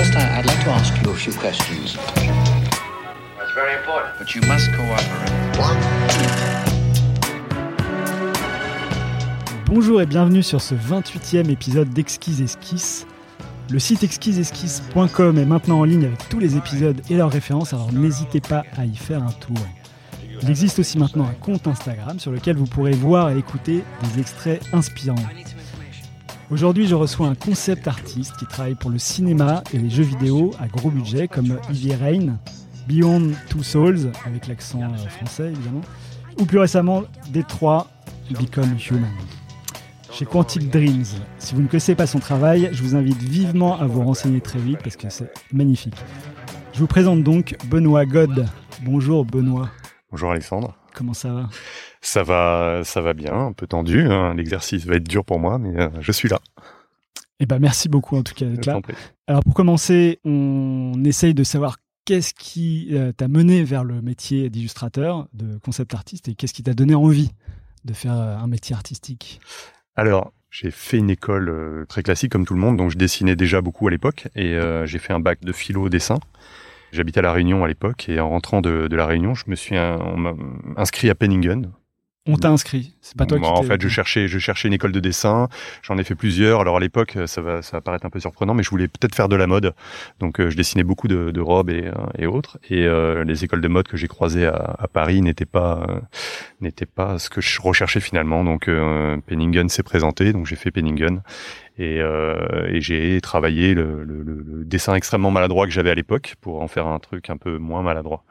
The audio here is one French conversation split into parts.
First, I- I'd like to ask you a few questions. That's very important. But you must cooperate. Bonjour et bienvenue sur ce 28e épisode d'Exquise Esquisse. Le site exquiseesquisse.com est maintenant en ligne avec tous les épisodes et leurs références, alors n'hésitez pas à y faire un tour. Il existe aussi maintenant un compte Instagram sur lequel vous pourrez voir et écouter des extraits inspirants. Aujourd'hui, je reçois un concept artiste qui travaille pour le cinéma et les jeux vidéo à gros budget comme Ivy Rain, Beyond Two Souls, avec l'accent euh, français évidemment, ou plus récemment Détroit, Become Human. Chez Quantic Dreams, si vous ne connaissez pas son travail, je vous invite vivement à vous renseigner très vite parce que c'est magnifique. Je vous présente donc Benoît God. Bonjour Benoît, Bonjour Alexandre. comment ça va? Ça va, ça va bien, un peu tendu. hein. L'exercice va être dur pour moi, mais euh, je suis là. Eh ben merci beaucoup en tout cas d'être là. Alors pour commencer, on essaye de savoir qu'est-ce qui euh, t'a mené vers le métier d'illustrateur, de concept artiste, et qu'est-ce qui t'a donné envie de faire euh, un métier artistique? Alors, j'ai fait une école très classique comme tout le monde, donc je dessinais déjà beaucoup à l'époque, et j'ai fait un bac de philo dessin. J'habitais à la Réunion à l'époque, et en rentrant de, de la Réunion, je me suis on inscrit à Penningen, On t'a inscrit, c'est pas toi qui Moi, en t'es- fait, je cherchais, je cherchais une école de dessin. J'en ai fait plusieurs. Alors à l'époque, ça va, ça va paraître un peu surprenant, mais je voulais peut-être faire de la mode. Donc, euh, je dessinais beaucoup de, de robes et, euh, et autres. Et euh, les écoles de mode que j'ai croisées à, à Paris n'étaient pas, euh, n'étaient pas ce que je recherchais finalement. Donc, euh, Penningen s'est présenté. Donc, j'ai fait Penningen. Et, euh, et j'ai travaillé le- le- le dessin extrêmement maladroit que j'avais à l'époque pour en faire un truc un peu moins maladroit.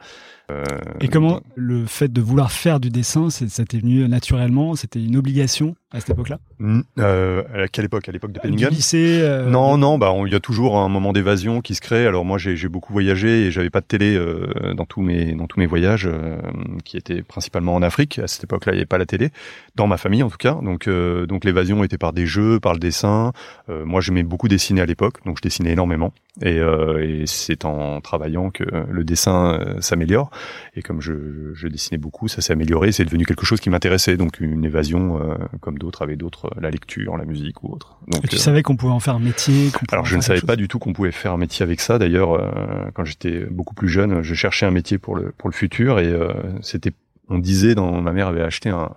Euh, Et comment le fait de vouloir faire du dessin, ça t'est venu naturellement C'était une obligation à cette époque-là Mm, euh, à quelle époque? À l'époque de Du Penningen lycée euh, Non, non, bah il y a toujours un moment d'évasion qui se crée. Alors moi, j'ai j'ai beaucoup voyagé et j'avais pas de télé euh, dans tous mes dans tous mes voyages, euh, qui étaient principalement en Afrique. À cette époque-là, il n'y avait pas la télé dans ma famille en tout cas. Donc euh, donc l'évasion était par des jeux, par le dessin. Euh, moi, j'aimais beaucoup dessiner à l'époque, donc je dessinais énormément. Et, euh, et c'est en travaillant que le dessin s'améliore. Et comme je, je dessinais beaucoup, ça s'est amélioré. C'est devenu quelque chose qui m'intéressait. Donc une évasion euh, comme d'autres avaient d'autres, euh, la lecture, la musique ou autre. Donc, Et tu euh, savais qu'on pouvait en faire un métier alors je ne savais pas du tout qu'on pouvait faire un métier avec ça. D'ailleurs, euh, quand j'étais beaucoup plus jeune, je cherchais un métier pour le pour le futur et euh, c'était on disait dans ma mère avait acheté un,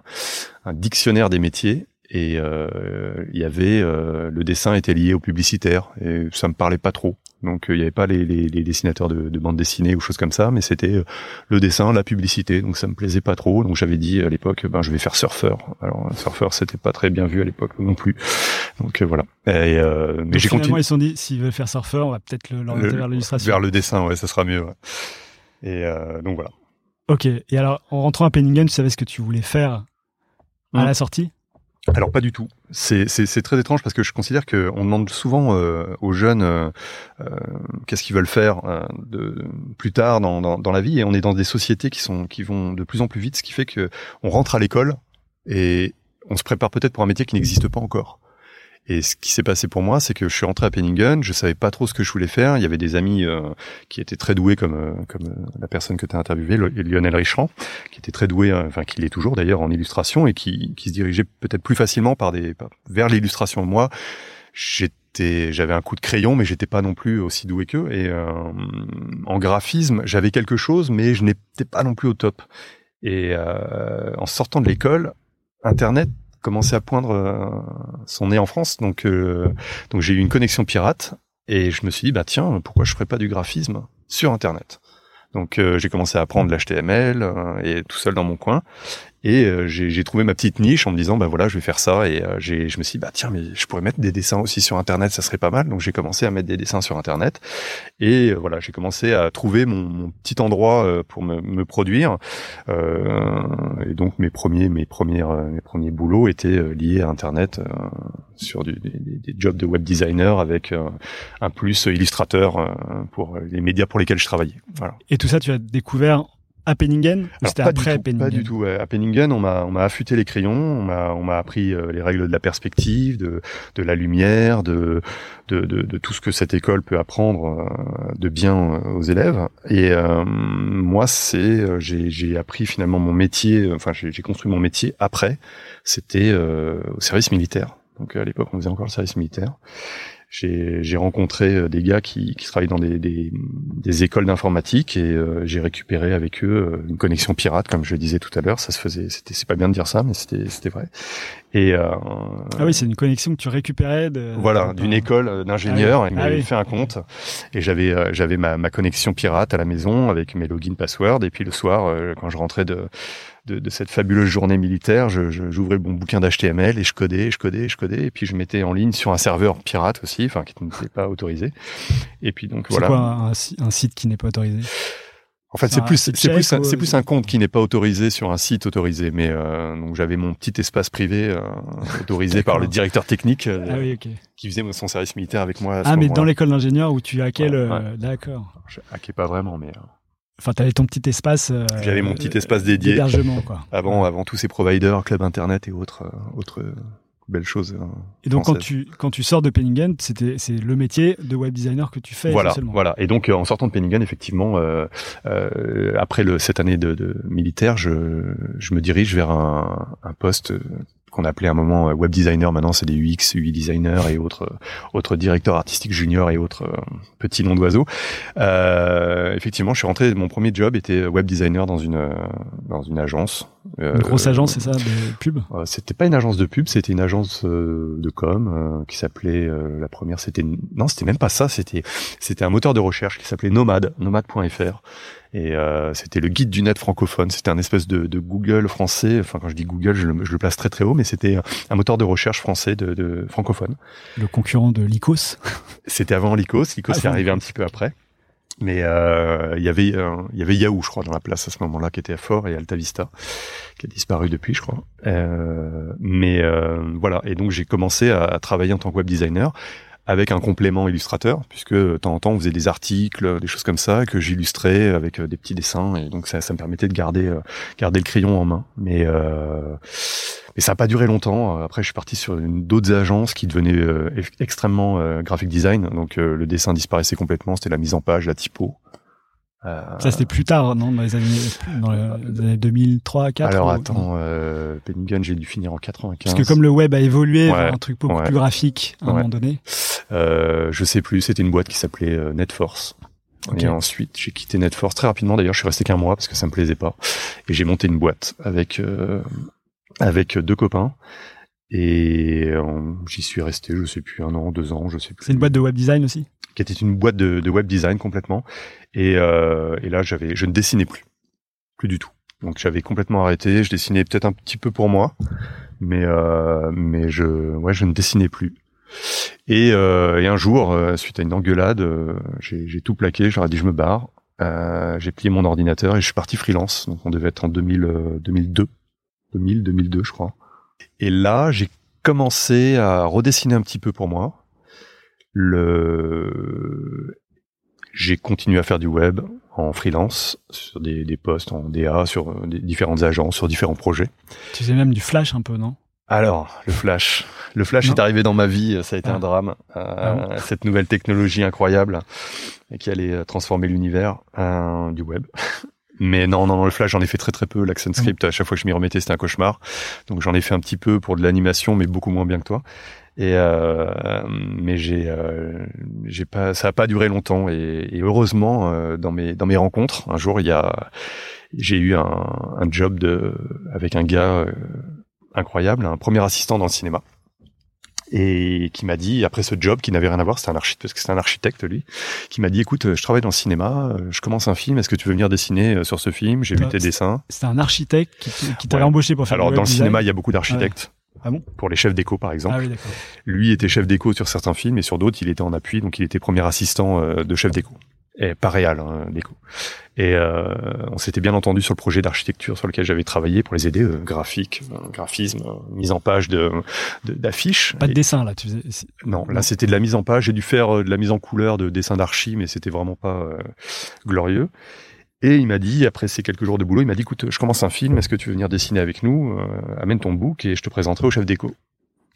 un dictionnaire des métiers et il y avait le dessin était lié au publicitaire et ça me parlait pas trop. Donc euh, il y avait pas les, les, les dessinateurs de, de bande dessinée ou choses comme ça, mais c'était euh, le dessin, la publicité. Donc ça me plaisait pas trop. Donc j'avais dit à l'époque, ben je vais faire surfeur. Alors surfeur c'était pas très bien vu à l'époque non plus. Donc euh, voilà. Et, euh, mais j'ai continué ils se sont dit, s'ils veulent faire surfeur, on va peut-être le- l'orienter vers l'illustration. vers le dessin, ouais, ça sera mieux. ouais. Et euh, donc voilà. Ok. Et alors, en rentrant à Penningen, tu savais ce que tu voulais faire à Hmm. la sortie? Alors pas du tout. C'est très étrange parce que je considère que on demande souvent euh, aux jeunes euh, euh, qu'est-ce qu'ils veulent faire plus tard dans la vie et on est dans des sociétés qui sont qui vont de plus en plus vite, ce qui fait que on rentre à l'école et on se prépare peut-être pour un métier qui n'existe pas encore. Et ce qui s'est passé pour moi, c'est que je suis rentré à Penningen, je savais pas trop ce que je voulais faire. Il y avait des amis euh, qui étaient très doués, comme euh, comme euh, la personne que tu as interviewé, Lo- Lionel Richand, qui était très doué, euh, enfin qui l'est toujours d'ailleurs en illustration et qui qui se dirigeait peut-être plus facilement par des vers l'illustration. Moi, j'étais j'avais un coup de crayon, mais j'étais pas non plus aussi doué qu'eux. Et euh, en graphisme, j'avais quelque chose, mais je n'étais pas non plus au top. Et euh, en sortant de l'école, Internet commençait à poindre euh, son nez en France, donc euh, donc j'ai eu une connexion pirate et je me suis dit bah tiens pourquoi je ferais pas du graphisme sur Internet? Donc euh, j'ai commencé à apprendre l'HTML euh, et tout seul dans mon coin et euh, j'ai trouvé ma petite niche en me disant bah voilà je vais faire ça. Et euh, je me suis dit bah tiens mais je pourrais mettre des dessins aussi sur internet ça serait pas mal. Donc j'ai commencé à mettre des dessins sur internet. Et euh, voilà j'ai commencé à trouver mon, mon petit endroit euh, pour me, me produire. Euh, et donc mes premiers mes premières mes premiers boulots étaient liés à internet sur du, des, des- jobs de web designer avec un plus illustrateur pour les médias pour lesquels je travaillais. Voilà. Et tout ça, tu as découvert à Penningen ou c'était après tout, Penningen Pas du tout. À Penningen, on m'a on m'a affûté les crayons, on m'a on m'a appris euh, les règles de la perspective, de de la lumière, de de de, de tout ce que cette école peut apprendre euh, de bien euh, aux élèves. Et euh, moi, c'est j'ai j'ai appris finalement mon métier. Enfin, j'ai j'ai construit mon métier après. C'était euh, au service militaire. Donc à l'époque, on faisait encore le service militaire. J'ai rencontré euh, des gars qui, qui travaillent dans des, des, des écoles d'informatique et euh, j'ai récupéré avec eux euh, une connexion pirate, comme je le disais tout à l'heure. Ça se faisait, c'était c'est pas bien de dire ça, mais c'était c'était vrai. Et euh, Ah oui, c'est une connexion que tu récupérais de. voilà, d'une école d'ingénieur. Ah oui. Ah oui. fait un compte et j'avais euh, j'avais ma, ma connexion pirate à la maison avec mes logins passwords. Et puis le soir, euh, quand je rentrais de de, de cette fabuleuse journée militaire, je- je- j'ouvrais mon bouquin d'HTML et je codais, je codais, je codais. Et puis je mettais en ligne sur un serveur pirate aussi, enfin qui n'était pas autorisé. Et puis donc C'est voilà. quoi un, un si- un site qui n'est pas autorisé? En fait, C'est c'est plus, c'est plus, ou- c'est plus un compte qui n'est pas autorisé sur un site autorisé. Mais euh, donc j'avais mon petit espace privé euh, autorisé par le directeur technique euh, Ah oui, ok. qui faisait son service militaire avec moi. À ce Ah, mais dans l'école d'ingénieur où tu hackais Ouais, le. ouais. D'accord. Je hackais pas vraiment, mais Enfin, t'avais ton petit espace. euh, J'avais mon petit espace dédié. Quoi. avant, avant tous ces providers, club internet et autres, euh, autres euh, belles choses. euh, Et donc, quand tu, quand tu sors de Penningen, c'était, c'est le métier de web designer que tu fais Voilà, essentiellement. voilà. Et donc en sortant de Penningen, effectivement, euh, euh, après le, cette année de, de militaire, je, je me dirige vers un, un poste qu'on appelait à un moment euh, web designer. Maintenant, c'est des UX, UI designers et autres, euh, autres directeurs artistiques juniors et autres euh, petits noms d'oiseaux. Euh, effectivement, je suis rentré. Mon premier job était web designer dans une dans une agence. Une grosse agence, c'est ça, de pub? euh, c'était pas une agence de pub, c'était une agence de com qui s'appelait euh, la première c'était non, c'était même pas ça, c'était c'était un moteur de recherche qui s'appelait Nomad, nomad.fr et euh, c'était le guide du net francophone, c'était un espèce de, de Google français, enfin quand je dis Google, je le, je le place très très haut mais c'était un moteur de recherche français de, de francophone. Le concurrent de Lycos. C'était avant Lycos, Lycos Ah, est arrivé un petit peu après. Mais euh, il y avait euh, il y avait Yahoo, je crois, dans la place à ce moment-là, qui était fort, et Alta Vista, qui a disparu depuis, je crois. Euh, mais euh, voilà, et donc j'ai commencé à, à travailler en tant que web designer avec un complément illustrateur, puisque de temps en temps on faisait des articles, des choses comme ça, que j'illustrais avec euh, des petits dessins, et donc ça, ça me permettait de garder euh, garder le crayon en main. Mais euh, mais ça n'a pas duré longtemps. Après, je suis parti sur d'autres agences qui devenaient euh, ex- extrêmement euh, graphic design. Donc, euh, le dessin disparaissait complètement. C'était la mise en page, la typo. Euh, Ça, c'était plus tard, non, dans les années, dans les années 2003, 4. alors ou- attends, euh, Penningen, j'ai dû finir en 95. Parce que comme le web a évolué Ouais, vers un truc beaucoup ouais. plus graphique à un Ouais. moment donné. Euh, je sais plus. C'était une boîte qui s'appelait euh, Netforce. Et ensuite, j'ai quitté Netforce très rapidement. D'ailleurs, je suis resté qu'un mois parce que ça me plaisait pas. Et j'ai monté une boîte avec euh, avec deux copains. Et euh, j'y suis resté, je sais plus, un an, deux ans, je sais plus. C'est une boîte de web design aussi? Qui était une boîte de, de web design complètement. Et, euh, et là, j'avais, je ne dessinais plus, plus du tout. Donc j'avais complètement arrêté. Je dessinais peut-être un petit peu pour moi, mais euh, mais je, ouais, je ne dessinais plus. Et, euh, et un jour, euh, suite à une engueulade, euh, j'ai tout plaqué. J'aurais dit je me barre. Euh, j'ai plié mon ordinateur et je suis parti freelance. Donc on devait être en 2000, euh, 2002, 2000, 2002, je crois. Et là, j'ai commencé à redessiner un petit peu pour moi. Le, j'ai continué à faire du web en freelance sur des, des postes en DA, sur des différentes agences, sur différents projets. Tu faisais même du flash un peu, non? Alors, le Flash. Le Flash Non. est arrivé dans ma vie, ça a été Ah. un drame. Euh, Ah Cette nouvelle technologie incroyable qui allait euh, transformer l'univers euh, du web. Mais non, non, non, le Flash, j'en ai fait très très peu. L'accent script, à chaque fois que je m'y remettais, c'était un cauchemar. Donc j'en ai fait un petit peu pour de l'animation, mais beaucoup moins bien que toi. Et euh, mais j'ai, euh, j'ai pas, ça a pas duré longtemps. Et, et heureusement, euh, dans mes dans mes rencontres, un jour, il y a, j'ai eu un, un job de avec un gars euh, incroyable, un premier assistant dans le cinéma. Et qui m'a dit, après ce job qui n'avait rien à voir, c'était un architecte, parce que c'était un architecte lui, qui m'a dit, écoute, euh, je travaille dans le cinéma, euh, je commence un film, est-ce que tu veux venir dessiner euh, sur ce film? J'ai vu Ah, tes c'est- dessins. C'était un architecte qui, qui t'avait Ouais. embauché pour faire Alors dans le design. cinéma, il y a beaucoup d'architectes. Ah bon? Pour les chefs d'écho, par exemple. Ah oui. Lui était chef d'écho sur certains films, et sur d'autres, il était en appui, donc il était premier assistant de chef d'écho. Et pas réel, hein, d'écho. Et euh, on s'était bien entendu sur le projet d'architecture sur lequel j'avais travaillé pour les aider, euh, graphique, euh, graphisme, mise en page de d'affiches. Pas de Et- dessin, là. Tu faisais... c'est- Non, là c'était de la mise en page. J'ai dû faire de la mise en couleur de dessin d'archi, mais c'était vraiment pas glorieux. Et il m'a dit, après ces quelques jours de boulot, il m'a dit, écoute, je commence un film, est-ce que tu veux venir dessiner avec nous? Amène ton book et je te présenterai au chef d'écho.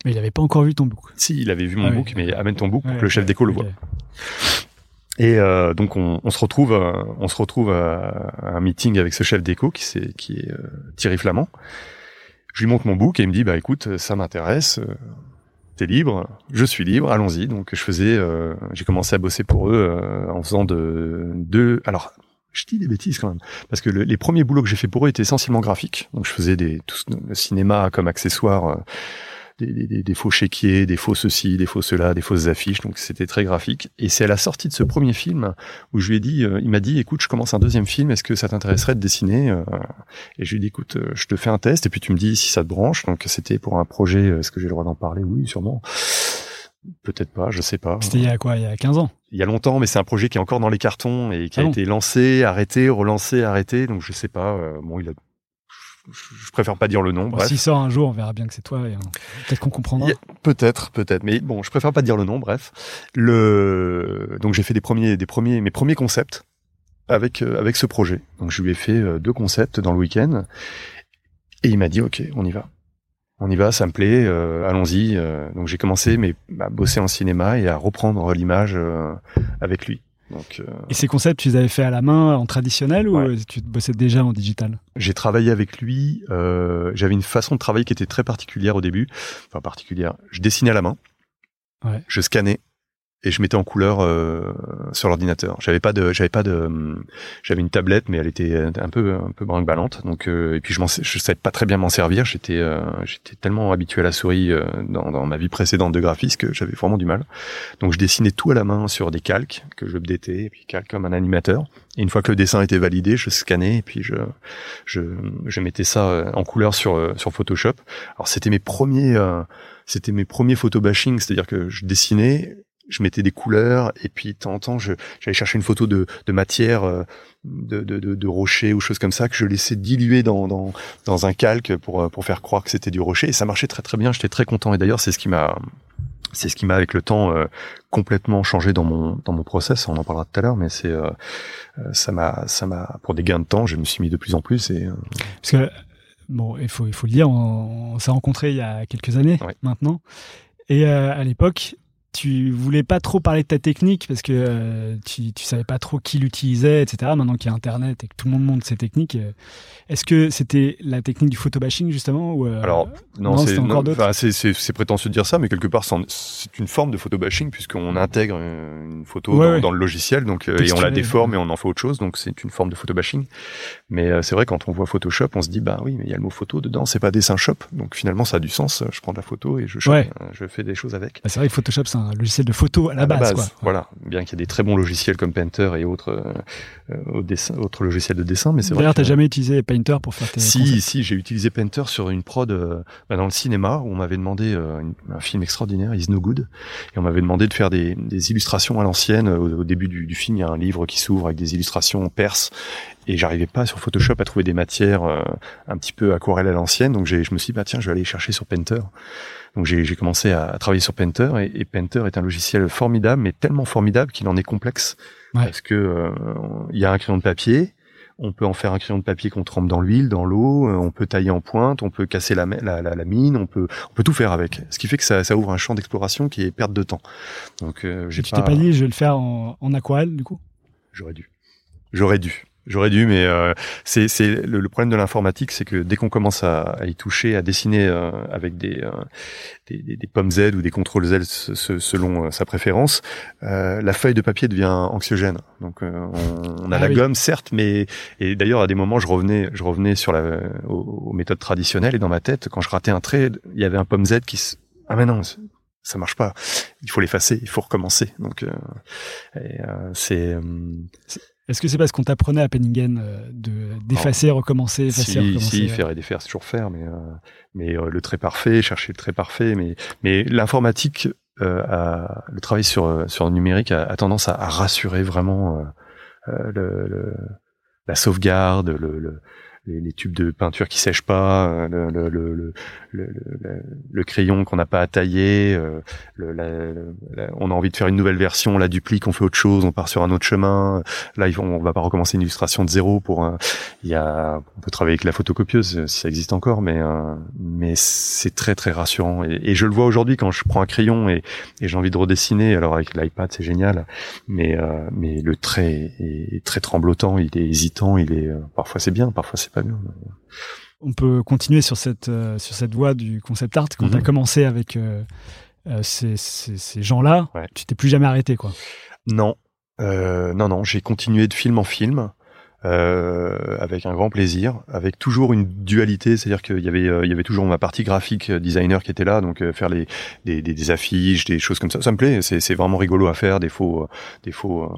Mais il avait pas encore vu ton book. Si, il avait vu mon Ah oui. book, mais amène ton book pour que le chef ok, d'écho le voit. Et euh, donc on, on se retrouve, euh, on se retrouve à, à un meeting avec ce chef d'écho qui, c'est- qui est euh, Thierry Flamand. Je lui montre mon book et il me dit bah écoute ça m'intéresse. euh, t'es libre, je suis libre, allons-y. Donc je faisais, euh, j'ai commencé à bosser pour eux euh, en faisant de, de, alors je dis des bêtises quand même, parce que le- les premiers boulots que j'ai fait pour eux étaient essentiellement graphiques. Donc je faisais des, tout le cinéma comme accessoire, des, des- des- des faux chéquiers, des faux ceci, des faux cela, des fausses affiches. Donc c'était très graphique. Et c'est à la sortie de ce premier film où je lui ai dit, euh, il m'a dit, écoute, je commence un deuxième film, est-ce que ça t'intéresserait de dessiner Euh, Et je lui ai dit, écoute, euh, je te fais un test et puis tu me dis si ça te branche. Donc c'était pour un projet, euh, est-ce que j'ai le droit d'en parler? Oui, sûrement. Peut-être pas, je sais pas. C'était il y a quoi? Il y a 15 ans? Il y a longtemps, mais c'est un projet qui est encore dans les cartons et qui Ah a bon? été lancé, arrêté, relancé, arrêté. Donc je sais pas. bon, il a. Je préfère pas dire le nom. Bon. S'il sort un jour, on verra bien que c'est toi et euh, peut-être qu'on comprendra. Peut-être, peut-être, mais bon, je préfère pas dire le nom. Bref, le donc j'ai fait des premiers, des premiers, mes premiers concepts avec euh, avec ce projet. Donc je lui ai fait euh, deux concepts dans le week-end et il m'a dit ok, on y va, on y va, ça me plaît, euh, allons-y. donc j'ai commencé mais à bosser en cinéma et à reprendre l'image avec lui. Donc euh, Et ces concepts, tu les avais fait à la main, en traditionnel, ou Ouais. tu bossais déjà en digital? J'ai travaillé avec lui. euh, J'avais une façon de travailler qui était très particulière au début. Enfin particulière. Je dessinais à la main. Ouais. Je scannais et je mettais en couleur euh, sur l'ordinateur. J'avais pas de, j'avais pas de, j'avais une tablette mais elle était un peu un peu brinque-ballante. Donc euh, et puis je je savais pas très bien m'en servir. J'étais euh, j'étais tellement habitué à la souris euh, dans, dans ma vie précédente de graphiste que j'avais vraiment du mal. Donc je dessinais tout à la main sur des calques que je updatais et puis calque comme un animateur. Et une fois que le dessin était validé, je scannais et puis je je, je mettais ça euh, en couleur sur euh, sur Photoshop. Alors c'était mes premiers c'était mes premiers photo bashing, c'est-à-dire que je dessinais, je mettais des couleurs et puis de temps en temps je j'allais chercher une photo de de matière euh, de, de, de, de rocher ou choses comme ça que je laissais diluer dans, dans, dans un calque pour, euh, pour faire croire que c'était du rocher. Et ça marchait très très bien. J'étais très content. Et d'ailleurs c'est ce qui m'a c'est ce qui m'a avec le temps euh, complètement changé dans mon dans mon process. On en parlera tout à l'heure mais c'est euh, euh, ça m'a ça m'a pour des gains de temps je me suis mis de plus en plus et euh, Parce que, bon, il faut, il faut le dire, on, on s'est rencontrés il y a quelques années maintenant. Et euh, à l'époque, tu voulais pas trop parler de ta technique parce que euh, tu, tu savais pas trop qui l'utilisait, etc. Maintenant qu'il y a Internet et que tout le monde montre ses techniques, euh, est-ce que c'était la technique du photobashing justement ou euh, Alors, non, non, c'est enfin, prétentieux de dire ça, mais quelque part, c'est une forme de photobashing puisqu'on intègre une photo Ouais, dans, ouais. dans le logiciel, donc et on la déforme et on en fait autre chose, donc c'est une forme de photobashing. Mais c'est vrai quand on voit Photoshop, on se dit bah oui, mais il y a le mot photo dedans, c'est pas dessin shop, donc finalement ça a du sens. Je prends de la photo et je shop, Ouais. je fais des choses avec. bah, c'est vrai que Photoshop c'est un logiciel de photo à la base, quoi. Voilà, bien qu'il y ait des très bons logiciels comme Painter et autres euh, euh, dessin- autres logiciels de dessin, mais c'est vrai. D'ailleurs, t'as jamais utilisé Painter pour faire tes si, concepts si, j'ai utilisé Painter sur une prod euh, bah, dans le cinéma où on m'avait demandé euh, un film extraordinaire, Is No Good, et on m'avait demandé de faire des, des illustrations à l'ancienne. Au, au début du, du film, il y a un livre qui s'ouvre avec des illustrations en perse, et j'arrivais pas sur Photoshop à trouver des matières euh, un petit peu aquarelle à l'ancienne, donc je me suis dit bah tiens, je vais aller chercher sur Painter. Donc j'ai, commencé à, à travailler sur Painter, et, et Painter est un logiciel formidable, mais tellement formidable qu'il en est complexe, Ouais. parce que euh, il y a un crayon de papier. On peut en faire un crayon de papier qu'on trempe dans l'huile, dans l'eau. euh, On peut tailler en pointe, on peut casser la, la, la, la mine, on peut, on peut tout faire avec. Ce qui fait que ça, ça ouvre un champ d'exploration qui est perte de temps. Donc, euh, j'ai Tu t'es pas dit, je vais le faire en, en aquarelle du coup? J'aurais dû. J'aurais dû. J'aurais dû, mais euh, c'est le, le problème de l'informatique, c'est que dès qu'on commence à, à y toucher, à dessiner euh, avec des, euh, des, des, des pommes Z ou des contrôles Z se- se- selon euh, sa préférence, euh, la feuille de papier devient anxiogène. Donc euh, on, on a Ah la oui. gomme, certes, mais et d'ailleurs à des moments je revenais, je revenais sur la aux, aux méthodes traditionnelles et dans ma tête, quand je ratais un trait, il y avait un pomme Z qui se ah mais non ça marche pas. Il faut l'effacer, il faut recommencer. Donc euh, euh, c'est Est-ce que c'est parce qu'on t'apprenait à Penningen euh, de d'effacer, recommencer, effacer, si, recommencer si, faire et défaire, c'est toujours faire, mais, euh, mais euh, le trait parfait, chercher le trait parfait, mais, mais l'informatique, euh, a- le travail sur, euh, sur le numérique a, a tendance à, à rassurer vraiment euh, le, le- la sauvegarde, le, le- les, les tubes de peinture qui sèchent pas, le, le, le, le, le- le- crayon qu'on n'a pas à tailler, euh, le, on a envie de faire une nouvelle version, on la duplique, on fait autre chose, on part sur un autre chemin. Là, il- on va pas recommencer une illustration de zéro pour un, y a, on peut travailler avec la photocopieuse euh, si ça existe encore, mais euh, mais c'est très très rassurant. Et, je le vois aujourd'hui quand je prends un crayon et, et j'ai envie de redessiner. Alors avec l'iPad c'est génial, mais euh, mais le trait est, est très tremblotant, il est hésitant, il est euh, parfois c'est bien, parfois c'est pas bien. On peut continuer sur cette euh, sur cette voie du concept art quand Mhm. tu as commencé avec euh, euh, ces, ces, ces gens-là, Ouais. tu t'es plus jamais arrêté, quoi. Non, non, non, j'ai continué de film en film. Euh, avec un grand plaisir, avec toujours une dualité, c'est-à-dire qu'il y avait, euh, il y avait toujours ma partie graphique euh, designer qui était là, donc euh, faire les, des, des, des affiches, des choses comme ça, ça me plaît. C'est, c'est vraiment rigolo à faire, des faux, euh, des faux,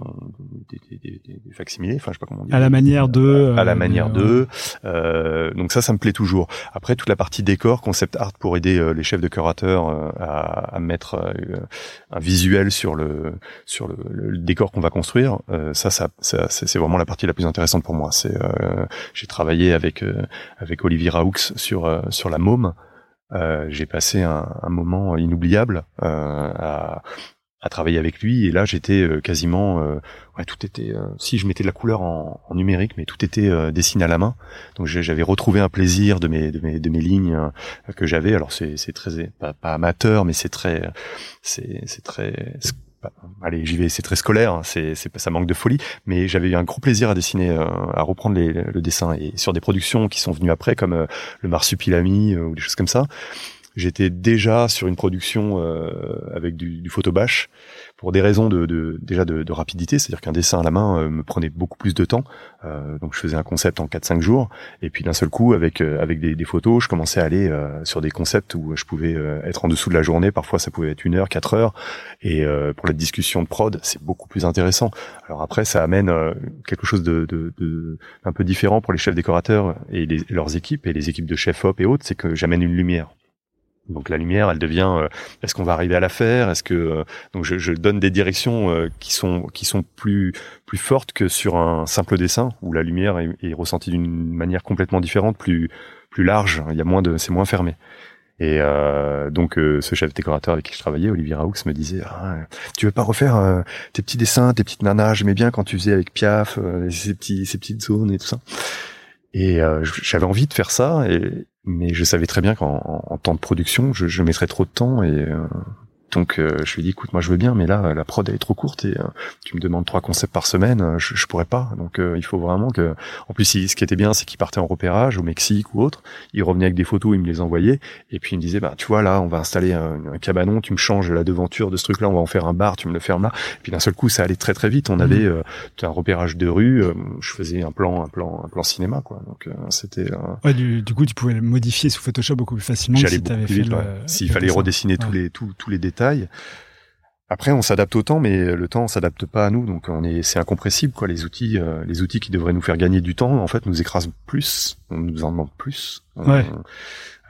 des, des, des, facsimilés, enfin je sais pas comment on dit. À la manière de. à la manière. Euh, donc ça, ça me plaît toujours. Après, toute la partie décor, concept art pour aider les chefs de curateurs à, à mettre un visuel sur le sur le, le décor qu'on va construire, euh, ça, ça, ça c'est vraiment la partie la plus intéressante pour moi. C'est euh, j'ai travaillé avec euh, avec Olivier Raoux sur euh, sur la môme. J'ai passé un, moment inoubliable à à travailler avec lui et là j'étais quasiment ouais tout était si je mettais de la couleur en, numérique mais tout était dessiné à la main donc j'avais retrouvé un plaisir de mes de mes de mes lignes que j'avais alors c'est c'est très pas, pas amateur mais c'est très c'est c'est très allez j'y vais c'est très scolaire hein, c'est ça manque de folie mais j'avais eu un gros plaisir à dessiner euh, à reprendre le dessin et sur des productions qui sont venues après comme euh, le marsupilami euh, ou des choses comme ça J'étais déjà sur une production euh, avec du, du photobash pour des raisons de, de déjà de, de rapidité, c'est-à-dire qu'un dessin à la main euh, me prenait beaucoup plus de temps. Euh, donc je faisais un concept en 4-5 jours et puis d'un seul coup avec avec des, des photos, je commençais à aller sur des concepts où je pouvais être en dessous de la journée. Parfois ça pouvait être une heure, quatre heures. Et pour la discussion de prod, c'est beaucoup plus intéressant. Alors après ça amène quelque chose de, de, de un peu différent pour les chefs décorateurs et les- leurs équipes et les équipes de chef op et autres, c'est que j'amène une lumière. Donc la lumière, elle devient. euh, Est-ce qu'on va arriver à la faire? Est-ce que euh, donc je, je donne des directions euh, qui sont qui sont plus plus fortes que sur un simple dessin où la lumière est, est ressentie d'une manière complètement différente, plus plus large. Il y a moins de, c'est moins fermé. Et euh, donc euh, ce chef décorateur avec qui je travaillais, Olivier Raoux, me disait ah, tu veux pas refaire euh, tes petits dessins, tes petites nanas J'aimais bien quand tu faisais avec Piaf ces petits ces petites zones et tout ça. Et j'avais envie de faire ça, et, mais je savais très bien qu'en en, en temps de production, je, je mettrais trop de temps. Et euh, donc euh, je lui ai dit, écoute, moi je veux bien, mais là la prod elle est trop courte et euh, tu me demandes trois concepts par semaine, euh, je, je pourrais pas. Donc euh, il faut vraiment que. En plus, il- ce qui était bien, c'est qu'il partait en repérage au Mexique ou autre. Il revenait avec des photos, il me les envoyait, et puis il me disait, bah tu vois là, on va installer un, un cabanon, tu me changes la devanture de ce truc-là, on va en faire un bar, tu me le fermes là. Et puis d'un seul coup, ça allait très très vite. On avait euh, un repérage de rue. euh, je faisais un plan, un plan, un plan cinéma, quoi. Donc euh, c'était. euh, Ouais, du, du coup, tu pouvais le modifier sous Photoshop beaucoup plus facilement si t'avais fait ouais. Le fallait dessin. redessiner tous les tous, tous les détails. Après, on s'adapte au temps, mais le temps s'adapte pas à nous, donc on est c'est incompressible quoi. Les outils, euh, les outils qui devraient nous faire gagner du temps, en fait, nous écrasent plus, on nous en demande plus. On- Ouais.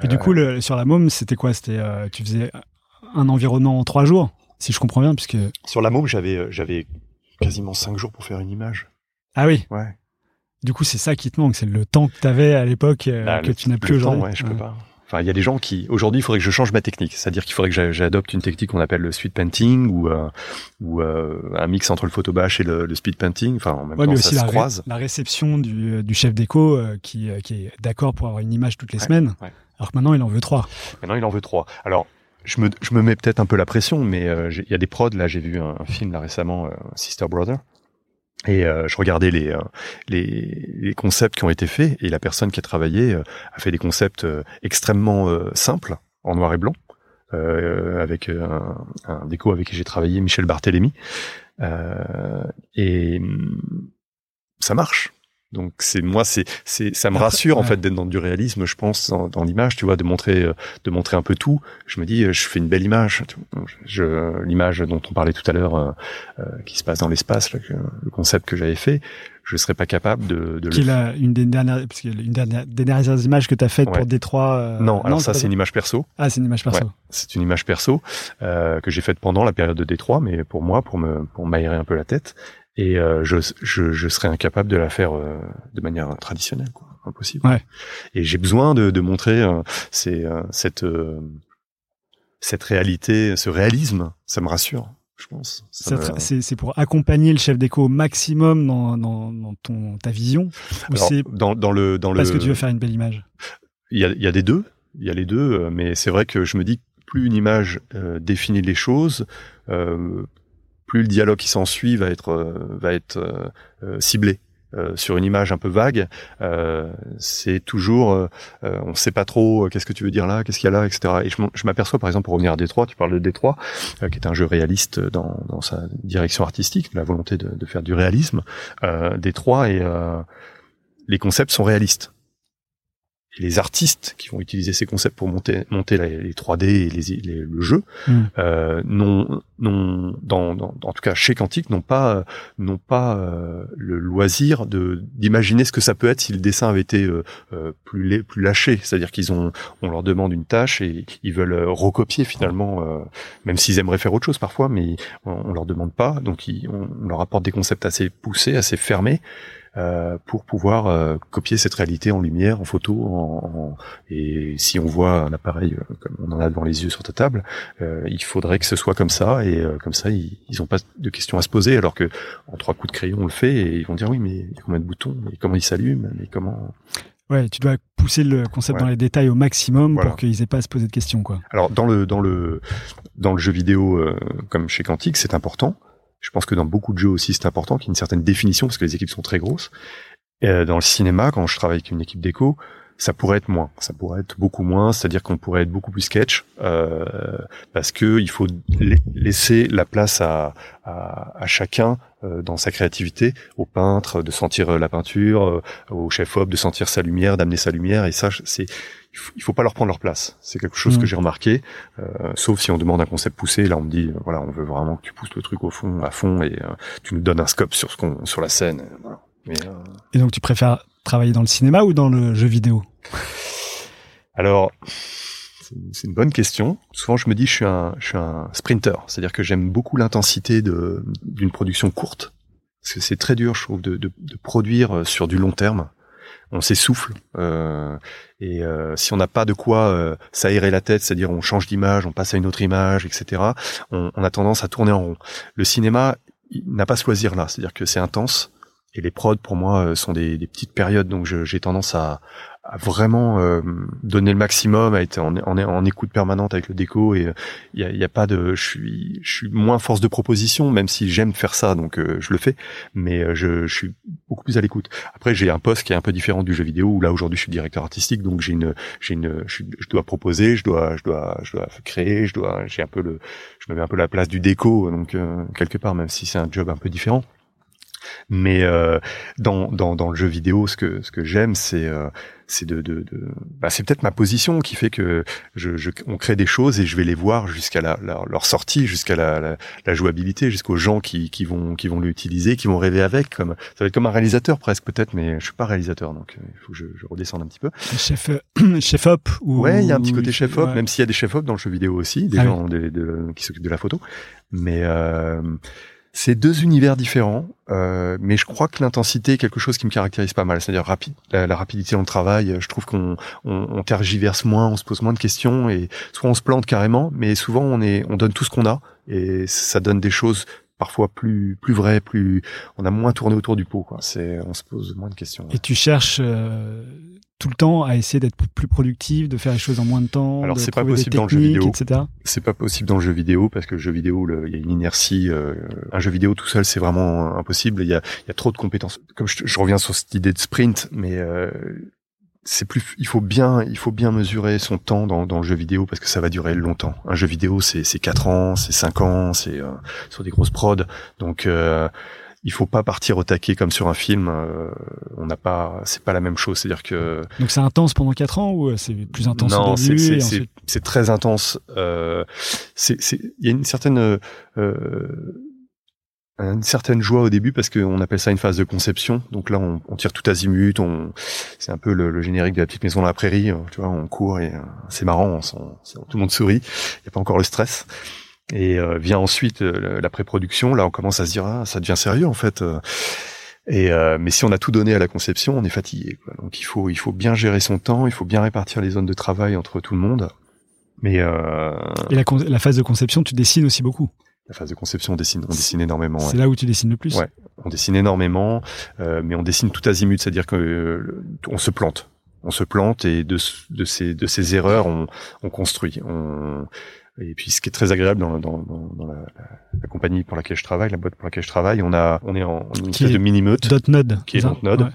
Et du Euh, coup, le, sur la môme, c'était quoi? C'était euh, tu faisais un environnement en trois jours, si je comprends bien, puisque sur la môme, j'avais j'avais quasiment cinq jours pour faire une image. ah oui, Ouais. du coup, c'est ça qui te manque, c'est le temps que t'avais à l'époque euh, Bah, que le- tu n'as plus aujourd'hui. Ouais, je Ouais. peux pas. Enfin, il y a des gens qui aujourd'hui, il faudrait que je change ma technique. C'est-à-dire qu'il faudrait que j'a- j'adopte une technique qu'on appelle le speed painting ou euh, ou euh, un mix entre le photobash et le, le speed painting. Enfin, en même Ouais, temps, mais ça aussi se la, ré- croise. la réception du, du chef déco euh, qui, euh, qui est d'accord pour avoir une image toutes les Ouais, semaines, ouais. alors que maintenant il en veut trois. Maintenant, il en veut trois. Alors, je me, je me mets peut-être un peu la pression, mais euh, il y a des prods. Là, j'ai vu un, un film là récemment, euh, Sister Brother, et euh, je regardais les, euh, les les concepts qui ont été faits, et la personne qui a travaillé euh, a fait des concepts euh, extrêmement euh, simples en noir et blanc. avec un, un déco avec qui j'ai travaillé, Michel Barthélémy, et hum, ça marche. Donc c'est moi c'est c'est ça me rassure en fait d'être dans du réalisme je pense dans, dans l'image tu vois de montrer euh, de montrer un peu tout je me dis euh, je fais une belle image tu vois. je l'image dont on parlait tout à l'heure euh, euh, qui se passe dans l'espace le concept que j'avais fait je serais pas capable de, de Qui est le la, une des dernières, parce que une dernière, des dernières images que tu as faites Ouais. pour Détroit. euh, non alors ça c'est une image perso Ah, c'est une image perso. Ouais. c'est une image perso euh, que j'ai faite pendant la période de Détroit, mais pour moi, pour me pour m'aérer un peu la tête. Et euh, je, je, je serais incapable de la faire euh, de manière traditionnelle, quoi. Impossible. Ouais. Et j'ai besoin de, de montrer euh, euh, cette cette réalité, ce réalisme, ça me rassure, je pense. Me- C'est pour accompagner le chef déco au maximum dans, dans, dans ton, ta vision ou Alors, dans, dans le dans parce le que tu veux faire une belle image? Il y a, il y a des deux, il y a les deux, mais c'est vrai que je me dis que plus une image euh, définit les choses, euh, plus le dialogue qui s'ensuit va être euh, va être euh, euh, ciblé. sur une image un peu vague, c'est toujours, on ne sait pas trop qu'est-ce que tu veux dire là, qu'est-ce qu'il y a là, etc. Et je, m'aperçois, par exemple, pour revenir à Détroit, tu parles de Détroit, qui est un jeu réaliste dans, sa direction artistique, la volonté de, de faire du réalisme. Détroit et les concepts sont réalistes. Et les artistes qui vont utiliser ces concepts pour monter, monter les, les 3D et les, les- le jeu, Mm. euh, dans, dans, en tout cas chez Quantique, n'ont pas, n'ont pas euh, le loisir de d'imaginer ce que ça peut être si le dessin avait été euh, euh, plus la- plus lâché. C'est-à-dire qu'ils ont, on leur demande une tâche et ils veulent euh, recopier finalement, euh, même s'ils aimeraient faire autre chose parfois, mais on, on leur demande pas. Donc ils, on, on leur apporte des concepts assez poussés, assez fermés. Euh, pour pouvoir euh, copier cette réalité en lumière, en photo, en, en- et si on voit un appareil euh, comme on en a devant les yeux sur ta table, euh, il faudrait que ce soit comme ça et euh, comme ça ils n'ont pas de questions à se poser alors que en trois coups de crayon on le fait et ils vont dire oui mais il y a combien de boutons mais comment ils s'allument mais comment Ouais, tu dois pousser le concept Ouais. dans les détails au maximum Voilà. pour qu'ils aient pas à se poser de questions, quoi. alors dans le dans le dans le jeu vidéo euh, comme chez Quantique c'est important je pense que dans beaucoup de jeux aussi c'est important qu'il y ait une certaine définition parce que les équipes sont très grosses. Euh, dans le cinéma quand je travaille avec une équipe d'écho ça pourrait être moins, ça pourrait être beaucoup moins, c'est-à-dire qu'on pourrait être beaucoup plus sketch, euh, parce que il faut la- laisser la place à, à, à chacun euh, dans sa créativité, au peintre de sentir euh, la peinture, euh, au chef-op de sentir sa lumière, d'amener sa lumière, et ça, c'est il faut, il faut pas leur prendre leur place. C'est quelque chose que j'ai remarqué, euh, sauf si on demande un concept poussé. Là, on me dit, euh, voilà, on veut vraiment que tu pousses le truc au fond, à fond, et tu nous donnes un scope sur ce qu'on, sur la scène. Voilà. Mais, Et donc, tu préfères travailler dans le cinéma ou dans le jeu vidéo Alors, c'est une- bonne question. Souvent, je me dis, je suis un, je suis un sprinter. C'est-à-dire que j'aime beaucoup l'intensité d'une production courte. Parce que c'est très dur, je trouve, de, produire euh, sur du long terme. On s'essouffle. euh, et euh, si on n'a pas de quoi s'aérer la tête, c'est-à-dire on change d'image, on passe à une autre image, etc., on, on a tendance à tourner en rond. Le cinéma n'a pas ce loisir-là. C'est-à-dire que c'est intense. Et les prods, pour moi, euh, sont des, des petites périodes. Donc, j'ai tendance à, à vraiment euh, donner le maximum, à être en, en, en écoute permanente avec le déco et il y a, y a pas de, je suis, je suis moins force de proposition, même si j'aime faire ça, donc euh, je le fais, mais euh, je, je suis beaucoup plus à l'écoute. Après, j'ai un poste qui est un peu différent du jeu vidéo où là aujourd'hui je suis directeur artistique, donc j'ai une, j'ai une, je dois proposer, je dois, je dois, je dois créer, je dois, j'ai un peu le, je me mets un peu la place du déco, donc euh, quelque part, même si c'est un job un peu différent. Mais euh, dans, dans, dans le jeu vidéo, ce que, ce que j'aime, c'est euh, c'est de, de, de bah, c'est peut-être ma position qui fait que je, je, on crée des choses et je vais les voir jusqu'à la, la- leur sortie, jusqu'à la, la, la jouabilité, jusqu'aux gens qui, qui vont qui vont l'utiliser, qui vont rêver avec. Comme ça va être comme un réalisateur presque peut-être, mais je suis pas réalisateur, donc euh, il faut que je, je redescende un petit peu. Chef, euh, chef op ou Ouais, il y a un petit côté chef op, ouais. même s'il y a des chef op dans le jeu vidéo aussi, des Ah gens de- qui s'occupent de la photo. Mais euh, c'est deux univers différents, euh, mais je crois que l'intensité est quelque chose qui me caractérise pas mal, c'est-à-dire rapide, la, rapidité dans le travail. Je trouve qu'on on, on tergiverse moins, on se pose moins de questions et soit on se plante carrément, mais souvent on est, on donne tout ce qu'on a et ça donne des choses parfois plus plus vraies, plus on a moins tourné autour du pot. Quoi. C'est, on se pose moins de questions. Et tu cherches euh, tout le temps à essayer d'être plus productif, de faire les choses en moins de temps, Alors, c'est pas possible dans le jeu vidéo. etc. c'est pas possible dans le jeu vidéo parce que le jeu vidéo, il y a une inertie. euh, un jeu vidéo tout seul, c'est vraiment impossible. Il y a, y a trop de compétences. Comme je, je reviens sur cette idée de sprint, mais euh, c'est plus. Il faut bien, il faut bien mesurer son temps dans, dans le jeu vidéo parce que ça va durer longtemps. Un jeu vidéo, c'est c'est quatre ans, c'est cinq ans, c'est euh, sur des grosses prods. Donc euh, il faut pas partir au taquet comme sur un film. euh, on n'a pas, c'est pas la même chose. C'est-à-dire que Donc c'est intense pendant 4 ans ou euh, c'est plus intense non, au c'est ensuite- très intense. Euh, c'est il y a une certaine euh, euh, une certaine joie au début parce qu'on appelle ça une phase de conception. Donc là, on, on tire tout azimut. On, c'est un peu le, le générique de la petite maison dans la prairie. euh, Tu vois, on court et c'est marrant. On, c'est- tout le monde sourit. Il n'y a pas encore le stress. Et euh, vient ensuite euh, la pré-production. Là, on commence à se dire ah, ça devient sérieux en fait. euh. Et euh, mais si on a tout donné à la conception, on est fatigué. Quoi. Donc il faut il faut bien gérer son temps. Il faut bien répartir les zones de travail entre tout le monde. Mais euh, Et la, la phase de conception, tu dessines aussi beaucoup. la phase de conception, on dessine, on dessine énormément. ouais. C'est là où tu dessines le plus. Ouais. On dessine énormément, euh, mais on dessine tout azimut, c'est-à-dire que euh, on se plante. On se plante et de, de ces de ces erreurs, on, on construit. On, Et puis ce qui est très agréable dans, dans, dans, dans la, la, la, compagnie pour laquelle je travaille, la boîte pour laquelle je travaille, on a on est en une espèce de mini meute. Node, qui est Node. Ouais.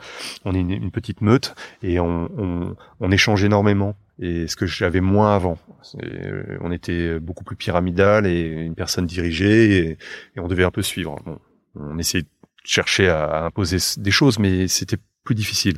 On est une, une, petite meute et on, on, on échange énormément. Et ce que j'avais moins avant, on était beaucoup plus pyramidal et une personne dirigée et, et on devait un peu suivre. Bon, on essayait de chercher à, à imposer des choses, mais c'était plus difficile.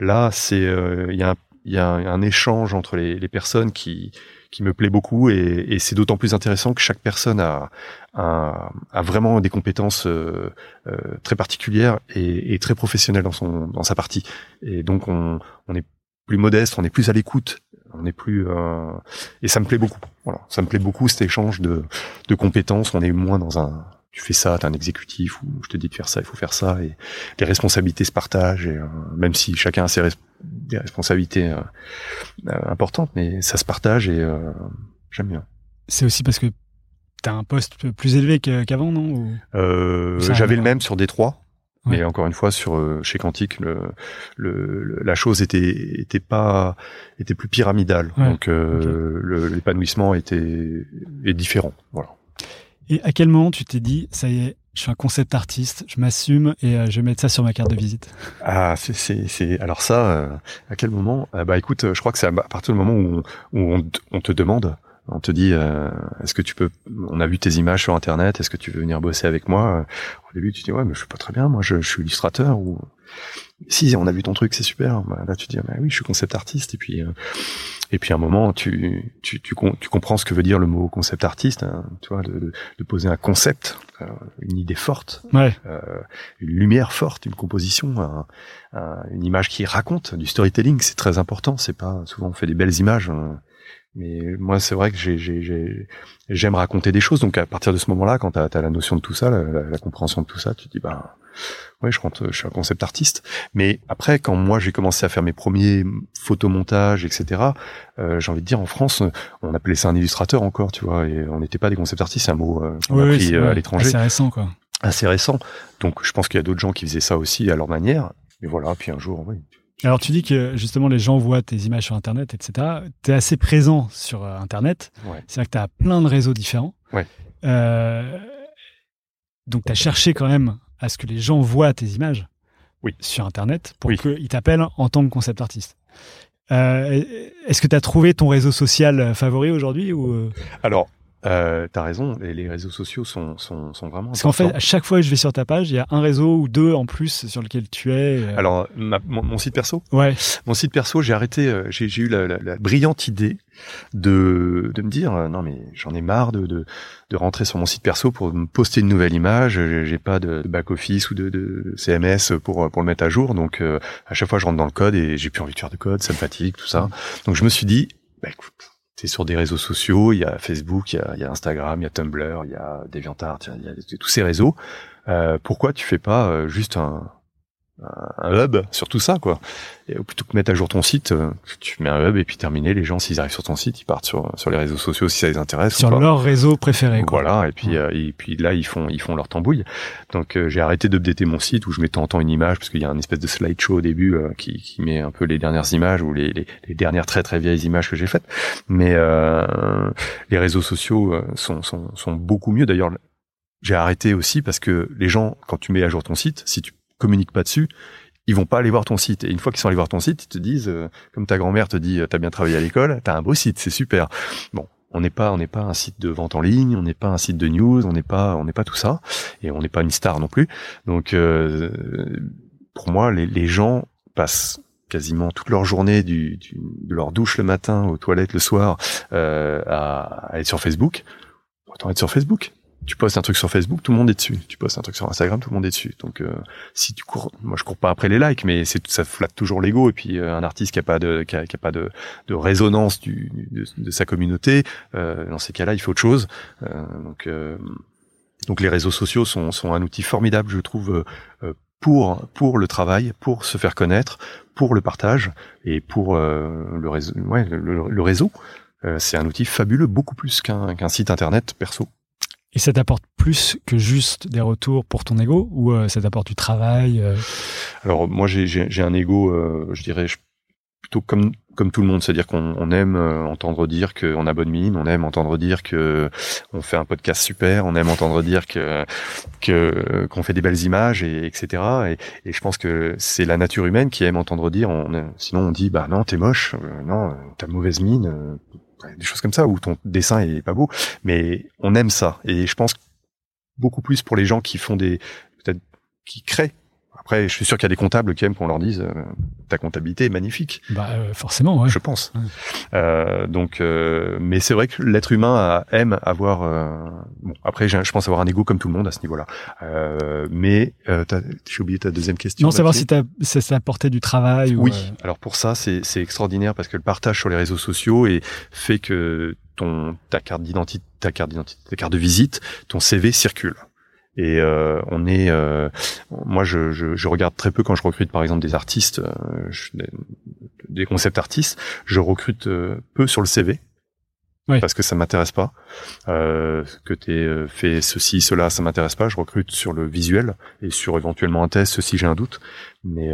Là, c'est il y a un y a un, un, échange entre les, les personnes qui qui me plaît beaucoup et, et c'est d'autant plus intéressant que chaque personne a, a, a vraiment des compétences euh, euh, très particulières et, et, très professionnelles dans son dans sa partie et donc on, on est plus modeste, on est plus à l'écoute, on est plus euh, et ça me plaît beaucoup. Voilà, ça me plaît beaucoup cet échange de de compétences. On est moins dans un tu fais ça, t'es un exécutif ou je te dis de faire ça, il faut faire ça et les responsabilités se partagent et euh, même si chacun a ses res des responsabilités euh, euh, importantes, mais ça se partage et euh, j'aime bien. C'est aussi parce que t'as un poste plus élevé qu'avant, non? J'avais le même sur D3. Ouais. Mais encore une fois, sur chez Quantique, le, le, la chose était était pas était plus pyramidale, ouais. donc okay. l'épanouissement était est différent. Voilà. Et à quel moment tu t'es dit, ça y est, je suis un concept artiste, je m'assume et euh, je vais mettre ça sur ma carte de visite? Ah, c'est, c'est, alors ça, euh, à quel moment euh, Bah écoute, je crois que c'est à partir du moment où, on, te demande, on te dit, est-ce que tu peux On a vu tes images sur Internet, est-ce que tu veux venir bosser avec moi? Au début, tu dis ouais, mais je suis pas très bien, moi, je, je suis illustrateur ou si on a vu ton truc, c'est super. Bah, là, tu dis bah oui, je suis concept artiste et puis et puis à un moment, tu, tu, tu, tu, comprends ce que veut dire le mot concept artiste, hein, tu vois, de, de, poser un concept, euh, une idée forte, ouais. euh, une lumière forte, une composition, un, un, une image qui raconte, du storytelling, c'est très important. C'est pas souvent on fait des belles images, hein, mais moi c'est vrai que j'aime raconter des choses. Donc à partir de ce moment-là, quand tu as, la notion de tout ça, la, la, la, compréhension de tout ça, tu te dis bah ouais, je rentre, je suis un concept artiste. Mais après, quand moi j'ai commencé à faire mes premiers photomontages, etc., euh, j'ai envie de dire en France, on appelait ça un illustrateur encore, tu vois, et on n'était pas des concept artistes, c'est un mot euh, oui, oui, à l'étranger. C'est récent, quoi. Assez récent. Donc je pense qu'il y a d'autres gens qui faisaient ça aussi à leur manière. Et voilà, puis un jour, oui. Alors tu dis que justement les gens voient tes images sur Internet, etc. Tu es assez présent sur euh, Internet. Ouais. C'est-à-dire que tu as plein de réseaux différents. Ouais. Euh, donc tu as cherché quand même à ce que les gens voient tes images oui. sur Internet pour oui. qu'ils t'appellent en tant que concept artiste. Euh, Est-ce que tu as trouvé ton réseau social favori aujourd'hui ou? Alors, euh, t'as raison, les, les, réseaux sociaux sont, sont, sont vraiment. Parce qu'en fait, à chaque fois que je vais sur ta page, il y a un réseau ou deux en plus sur lequel tu es. Euh... Alors, ma, mon, mon, site perso? Ouais. Mon site perso, j'ai arrêté, euh, j'ai eu la, la, la, brillante idée de, de me dire, euh, non mais j'en ai marre de, de, de, rentrer sur mon site perso pour me poster une nouvelle image. J'ai pas de, de back-office ou de, de, CMS pour, pour le mettre à jour. Donc, euh, à chaque fois, je rentre dans le code et j'ai plus envie de faire de code, ça me fatigue, tout ça. Donc, je me suis dit, bah écoute, c'est sur des réseaux sociaux, il y a Facebook, il y a, Instagram, il y a Tumblr, il y a DeviantArt, il y a, il y a tous ces réseaux. Euh, pourquoi tu fais pas euh, juste un, un hub sur tout ça, quoi et plutôt que mettre à jour ton site, euh, tu mets un hub et puis terminé. Les gens, s'ils arrivent sur ton site, ils partent sur sur les réseaux sociaux si ça les intéresse. Sur leur réseau préféré. Quoi. Voilà. Et puis ouais. euh, et puis là, ils font ils font leur tambouille. Donc euh, j'ai arrêté d'updater mon site où je temps en temps une image parce qu'il y a un espèce de slideshow au début euh, qui qui met un peu les dernières images ou les les, les dernières très très vieilles images que j'ai faites. Mais les réseaux sociaux sont sont sont beaucoup mieux. D'ailleurs, j'ai arrêté aussi parce que les gens, quand tu mets à jour ton site, si tu communiques pas dessus, ils vont pas aller voir ton site. Et une fois qu'ils sont allés voir ton site, ils te disent, euh, comme ta grand-mère te dit, t'as bien travaillé à l'école, t'as un beau site, c'est super. Bon, on n'est pas, on n'est pas un site de vente en ligne, on n'est pas un site de news, on n'est pas, on n'est pas tout ça, et on n'est pas une star non plus. Donc, euh, pour moi, les, gens passent quasiment toute leur journée de leur douche le matin aux toilettes le soir euh, à, à être sur Facebook. Autant être sur Facebook tu postes un truc sur Facebook, tout le monde est dessus. Tu postes un truc sur Instagram, tout le monde est dessus. Donc euh, si tu cours, moi je cours pas après les likes, mais c'est ça flatte toujours l'ego. Et puis euh, un artiste qui a pas de qui a, pas de, de résonance du, de, sa communauté, euh, dans ces cas-là, il faut autre chose. donc donc les réseaux sociaux sont sont un outil formidable, je trouve. pour pour le travail, pour se faire connaître, pour le partage et pour le réseau. Ouais, le, le réseau, c'est un outil fabuleux, beaucoup plus qu'un qu'un site internet perso. Et ça t'apporte plus que juste des retours pour ton ego ou euh, ça t'apporte du travail euh... Alors moi j'ai un ego, euh, je dirais, je, plutôt comme comme tout le monde, c'est-à-dire qu'on on aime euh, entendre dire qu'on a bonne mine, on aime entendre dire que on fait un podcast super, on aime entendre dire que que qu'on fait des belles images et etc. Et, et je pense que c'est la nature humaine qui aime entendre dire. On, sinon on dit bah non t'es moche, euh, non t'as mauvaise mine, euh, des choses comme ça ou ton dessin est pas beau. Mais on aime ça et je pense beaucoup plus pour les gens qui font des peut-être qui créent après, je suis sûr qu'il y a des comptables qui aiment qu'on leur dise euh, ta comptabilité est magnifique. Bah euh, forcément, ouais. Je pense. Euh, donc, euh, mais c'est vrai que l'être humain a, aime avoir. bon, après, je pense avoir un ego comme tout le monde à ce niveau-là. mais j'ai oublié ta deuxième question. Non, savoir si ça, ça apportait du travail. Oui. Alors pour ça, c'est extraordinaire parce que le partage sur les réseaux sociaux et fait que ton ta carte d'identité, ta carte d'identité, ta carte de visite, ton CV circule. Et euh, on est, euh, moi, je, je, je, regarde très peu quand je recrute, par exemple, des artistes, euh, des, des, concept artistes. Je recrute peu sur le CV. Parce que ça m'intéresse pas. que tu aies fait ceci, cela, ça m'intéresse pas. Je recrute sur le visuel et sur éventuellement un test, ceci j'ai un doute. Mais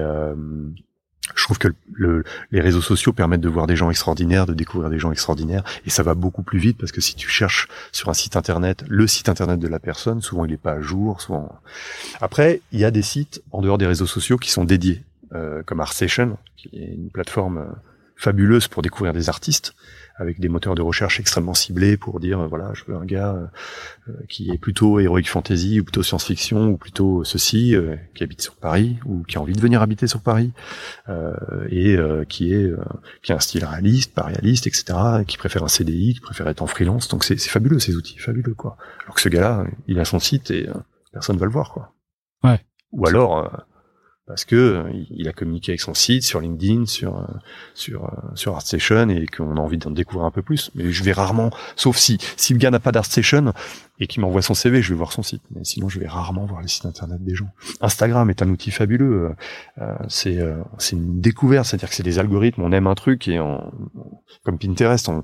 je trouve que le, les réseaux sociaux permettent de voir des gens extraordinaires, de découvrir des gens extraordinaires, et ça va beaucoup plus vite parce que si tu cherches sur un site internet le site internet de la personne, souvent il n'est pas à jour. Souvent. Après, il y a des sites en dehors des réseaux sociaux qui sont dédiés, euh, comme ArtStation, qui est une plateforme euh, fabuleuse pour découvrir des artistes avec des moteurs de recherche extrêmement ciblés pour dire euh, voilà je veux un gars euh, euh, qui est plutôt heroic fantasy ou plutôt science-fiction ou plutôt ceci qui habite sur Paris ou qui a envie de venir habiter sur Paris et qui est qui a un style réaliste pas réaliste etc qui préfère un CDI qui préfère être en freelance. Donc c'est fabuleux ces outils fabuleux quoi. Alors que ce gars-là il a son site et personne va le voir quoi. Ouais. Ou alors parce que euh, il a communiqué avec son site sur LinkedIn, sur euh, sur euh, sur ArtStation et qu'on a envie d'en découvrir un peu plus. Mais je vais rarement, sauf si si le gars n'a pas d'ArtStation et qu'il m'envoie son CV, je vais voir son site. Mais sinon, je vais rarement voir les sites internet des gens. Instagram est un outil fabuleux. c'est c'est une découverte, c'est-à-dire que c'est des algorithmes. On aime un truc et on, comme Pinterest, on,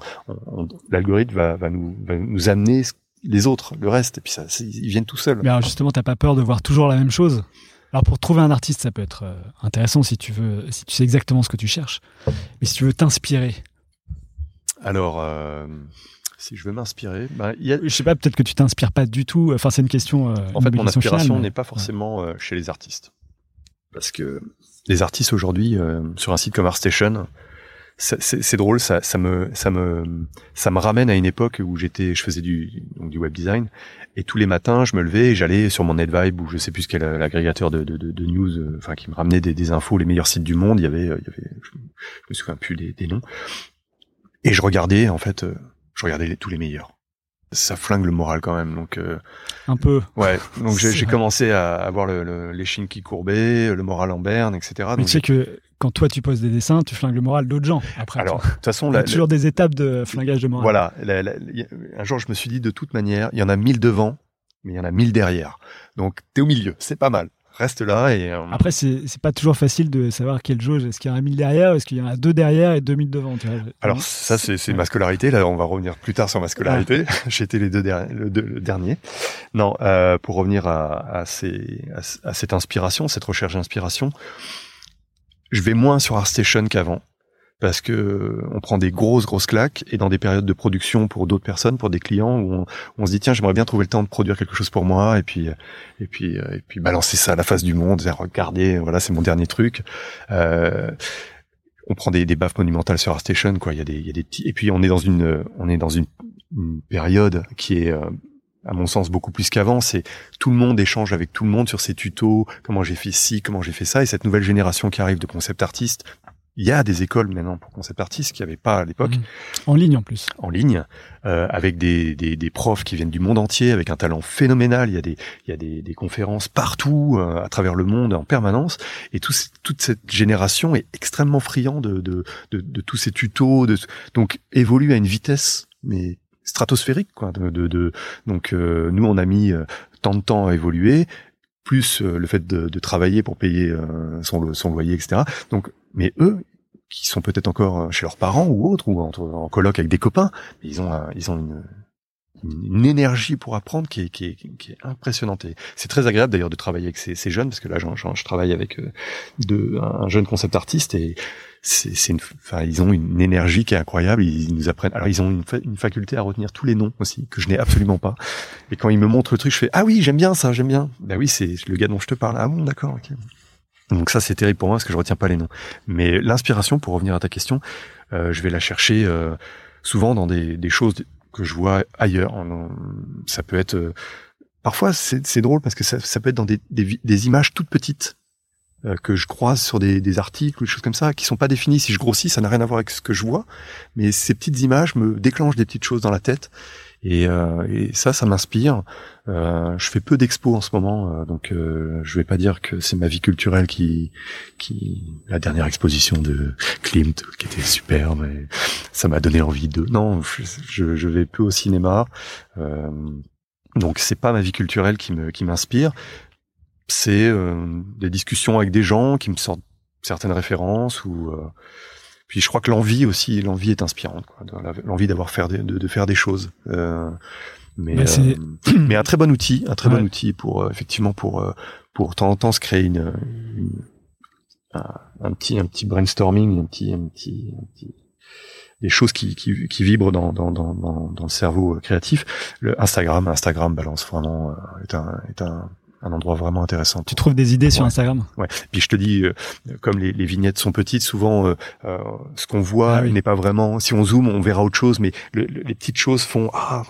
l'algorithme va va nous va nous amener les autres, le reste, et puis ça, ils viennent tout seuls. Mais alors justement, t'as pas peur de voir toujours la même chose? Alors pour trouver un artiste, ça peut être euh, intéressant si tu veux, si tu sais exactement ce que tu cherches. Mais si tu veux t'inspirer. Alors, euh, si je veux m'inspirer, bah, y a... je sais pas, peut-être que tu t'inspires pas du tout. Enfin, c'est une question. Euh, en fait, mon inspiration n'est pas forcément chez les artistes, parce que les artistes aujourd'hui sur un site comme ArtStation, c'est drôle, ça, ça me, ça me, ça me ramène à une époque où j'étais, je faisais du, donc du web design, et tous les matins, je me levais et j'allais sur mon NetVibe ou je sais plus quel agrégateur de, de, de, de, news, euh, enfin qui me ramenait des, des, infos, les meilleurs sites du monde. Il y avait, euh, il y avait, je, me souviens plus des, des, noms, et je regardais en fait, euh, je regardais tous les meilleurs ça flingue le moral quand même. Donc euh, un peu. Ouais. Donc j'ai commencé à avoir le, les chines qui courbaient, le moral en berne, etc. Mais tu sais que quand toi tu poses des dessins, tu flingues le moral d'autres gens. Après. Alors de toute façon, il y a toujours des étapes de flingage de moral. Voilà. un jour, je me suis dit de toute manière, il y en a mille devant, mais il y en a mille derrière. Donc t'es au milieu, c'est pas mal reste là et euh, après c'est pas toujours facile de savoir quelle jauge est-ce qu'il y en a 1000 derrière est-ce qu'il y en a deux derrière et 2000 devant tu vois alors ça c'est c'est ma scolarité là on va revenir plus tard sur ma scolarité j'étais les deux le, le, dernier non euh, pour revenir à, à, ces, à, cette inspiration cette recherche d'inspiration je vais moins sur ArtStation qu'avant parce que on prend des grosses grosses claques et dans des périodes de production pour d'autres personnes, pour des clients où on, se dit tiens j'aimerais bien trouver le temps de produire quelque chose pour moi et puis et puis et puis balancer ça à la face du monde, regarder voilà c'est mon dernier truc. Euh, on prend des, des baffes monumentales sur ArtStation quoi. Il y a des il y a des petits et puis on est dans une on est dans une, période qui est euh, à mon sens beaucoup plus qu'avant, c'est tout le monde échange avec tout le monde sur ses tutos, comment j'ai fait ci, comment j'ai fait ça, et cette nouvelle génération qui arrive de concept artistes, il y a des écoles maintenant pour concept artistes qu'il n'y avait pas à l'époque. Mmh. En ligne en plus. En ligne, euh, avec des, des, des, profs qui viennent du monde entier, avec un talent phénoménal. Il y a des, il y a des, des conférences partout, euh, à travers le monde, en permanence. Et tout, toute cette génération est extrêmement friand de, de, de, de tous ces tutos. De, donc évolue à une vitesse mais stratosphérique. Quoi, de, de, donc euh, nous, on a mis euh, tant de temps à évoluer plus euh, le fait de, travailler pour payer son, son, loyer, etc. Donc, mais eux, qui sont peut-être encore chez leurs parents ou autres, ou en, en colloque avec des copains, ils ont, ils ont une, une énergie pour apprendre qui est, impressionnante. Et c'est très agréable d'ailleurs de travailler avec ces, jeunes parce que là, je travaille avec euh, un jeune concept artiste et c'est, une, ils ont une énergie qui est incroyable. Ils nous apprennent. Alors, ils ont une, fa- une faculté à retenir tous les noms aussi que je n'ai absolument pas. Et quand ils me montrent le truc, je fais ah oui, j'aime bien ça, j'aime bien. Ben oui, c'est le gars dont je te parle. Ah bon, d'accord. Donc ça, c'est terrible pour moi parce que je retiens pas les noms. Mais l'inspiration, pour revenir à ta question, euh, je vais la chercher euh, souvent dans des choses que je vois ailleurs. Ça peut être euh, parfois c'est drôle parce que ça, peut être dans des, des, des images toutes petites euh, que je croise sur des, des articles ou des choses comme ça qui sont pas définies. Si je grossis, ça n'a rien à voir avec ce que je vois, mais ces petites images me déclenchent des petites choses dans la tête. Et, euh, et ça, ça m'inspire. Euh, je fais peu d'expos en ce moment, euh, donc euh, je vais pas dire que c'est ma vie culturelle qui, qui la dernière exposition de Klimt qui était superbe. et ça m'a donné envie de. Non, je, je, vais peu au cinéma, donc c'est pas ma vie culturelle qui me qui m'inspire. C'est euh, des discussions avec des gens qui me sortent certaines références ou euh, puis je crois que l'envie aussi, l'envie est inspirante, l'envie d'avoir faire des, de, de faire des choses. Euh, mais euh, mais un très bon outil, un très Ouais. bon outil pour euh, effectivement pour euh, pour de temps en temps se créer une, une- un, un petit un petit brainstorming, un petit un petit, un petit- des choses qui, qui, qui vibrent dans, dans, dans, dans, le cerveau créatif. Le Instagram, Instagram balance vraiment est un est un, un endroit vraiment intéressant. Tu trouves des idées sur. Instagram? Ouais. Puis je te dis, euh, comme les, les vignettes sont petites, souvent euh, euh, ce qu'on voit Ah oui. n'est pas vraiment. Si on zoome, on verra autre chose, mais le- le- les petites choses font ah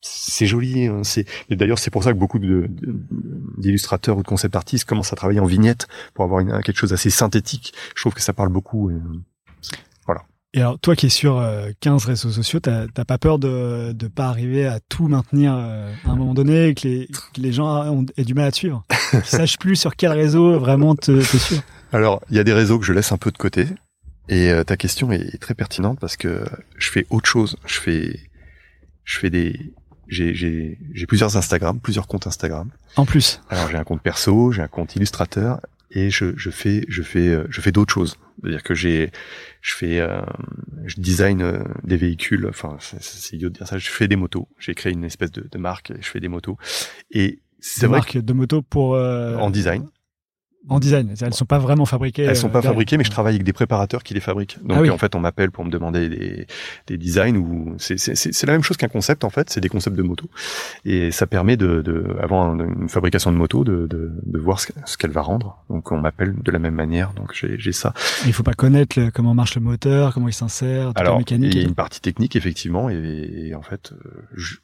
c'est joli. hein, c'est et d'ailleurs c'est pour ça que beaucoup de- de- d'illustrateurs ou de concept artistes commencent à travailler en vignette pour avoir une, quelque chose assez synthétique. Je trouve que ça parle beaucoup. et, euh, Et alors, toi qui es sur euh, 15 réseaux sociaux, t'as pas peur de ne pas arriver à tout maintenir euh, à un moment donné, et que les, que les gens ont, aient du mal à te suivre? Qu'ils sachent plus sur quel réseau vraiment te, te suivre Alors, il y a des réseaux que je laisse un peu de côté. Et euh, ta question est très pertinente parce que je fais autre chose. Je fais, je fais des, j'ai, plusieurs Instagram, plusieurs comptes Instagram. En plus, Alors j'ai un compte perso, j'ai un compte illustrateur et je, je fais, je fais, euh, je fais d'autres choses. C'est-à-dire que j'ai, je fais, euh, je design euh, des véhicules. Enfin, c'est, idiot de dire ça. Je fais des motos. J'ai créé une espèce de, de marque. Et je fais des motos. Et c'est vrai marques de moto pour... euh, qu'en design, En design, elles sont pas vraiment fabriquées. Elles sont euh, pas derrière. fabriquées, mais je travaille avec des préparateurs qui les fabriquent. Donc Ah oui. en fait, on m'appelle pour me demander des, des designs ou c'est la même chose qu'un concept en fait. C'est des concepts de moto et ça permet de, de avant une fabrication de moto de de, de voir ce, que- ce qu'elle va rendre. Donc on m'appelle de la même manière. Donc j'ai ça. Il faut pas connaître le- comment marche le moteur, comment il s'insère, toute la mécanique. il y a une partie technique effectivement et, et en fait, euh, je-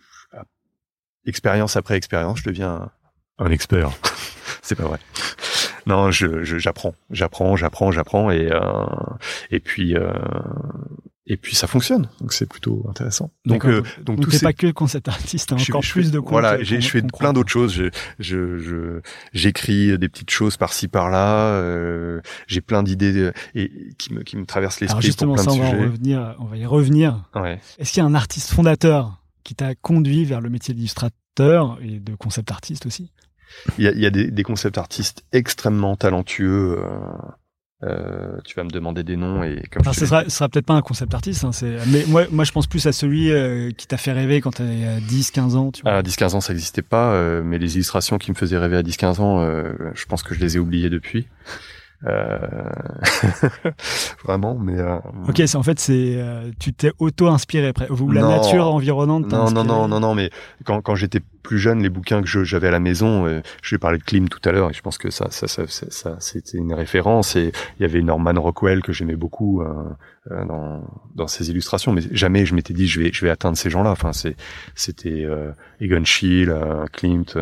expérience après expérience, je deviens un expert. c'est pas vrai. Non, je je- j'apprends, j'apprends, j'apprends, j'apprends et euh, et puis euh, et puis ça fonctionne. Donc c'est plutôt intéressant. Donc euh, donc, Donc pas que concept artiste, encore je plus de. Voilà, je fais plein d'autres choses. Je, je, je- j'écris des petites choses par-ci par-là. euh, j'ai plein d'idées euh, et qui me, qui me traversent l'esprit pour plein ça, de on va, revenir, on va y revenir. Ouais. Est-ce qu'il y a un artiste fondateur qui t'a conduit vers le métier d'illustrateur et de concept artiste aussi? Il y a, y a des, des concept artistes extrêmement talentueux. euh, euh, tu vas me demander des noms et comme je ce sera, sera peut-être pas un concept artiste, hein, mais moi, moi je pense plus à celui euh, qui t'a fait rêver quand t'avais 10-15 ans. Tu vois. À 10-15 ans, ça n'existait pas, euh, mais les illustrations qui me faisaient rêver à 10-15 ans, euh, je pense que je les ai oubliées depuis. Euh... Vraiment, mais... euh, Ok, c'est en fait c'est euh, tu t'es auto-inspiré après ou la Non. nature environnante. Non, non, inspiré non, non, non, mais quand, quand j'étais plus jeune, les bouquins que j'avais à la maison, je vais parler de Klim tout à l'heure, et je pense que ça, ça, ça, ça, ça, c'était une référence. Et il y avait Norman Rockwell que j'aimais beaucoup dans, dans ses illustrations, mais jamais je m'étais dit je vais, je vais atteindre ces gens-là. Enfin, c'est, c'était euh, Egon Schiele, Klimt,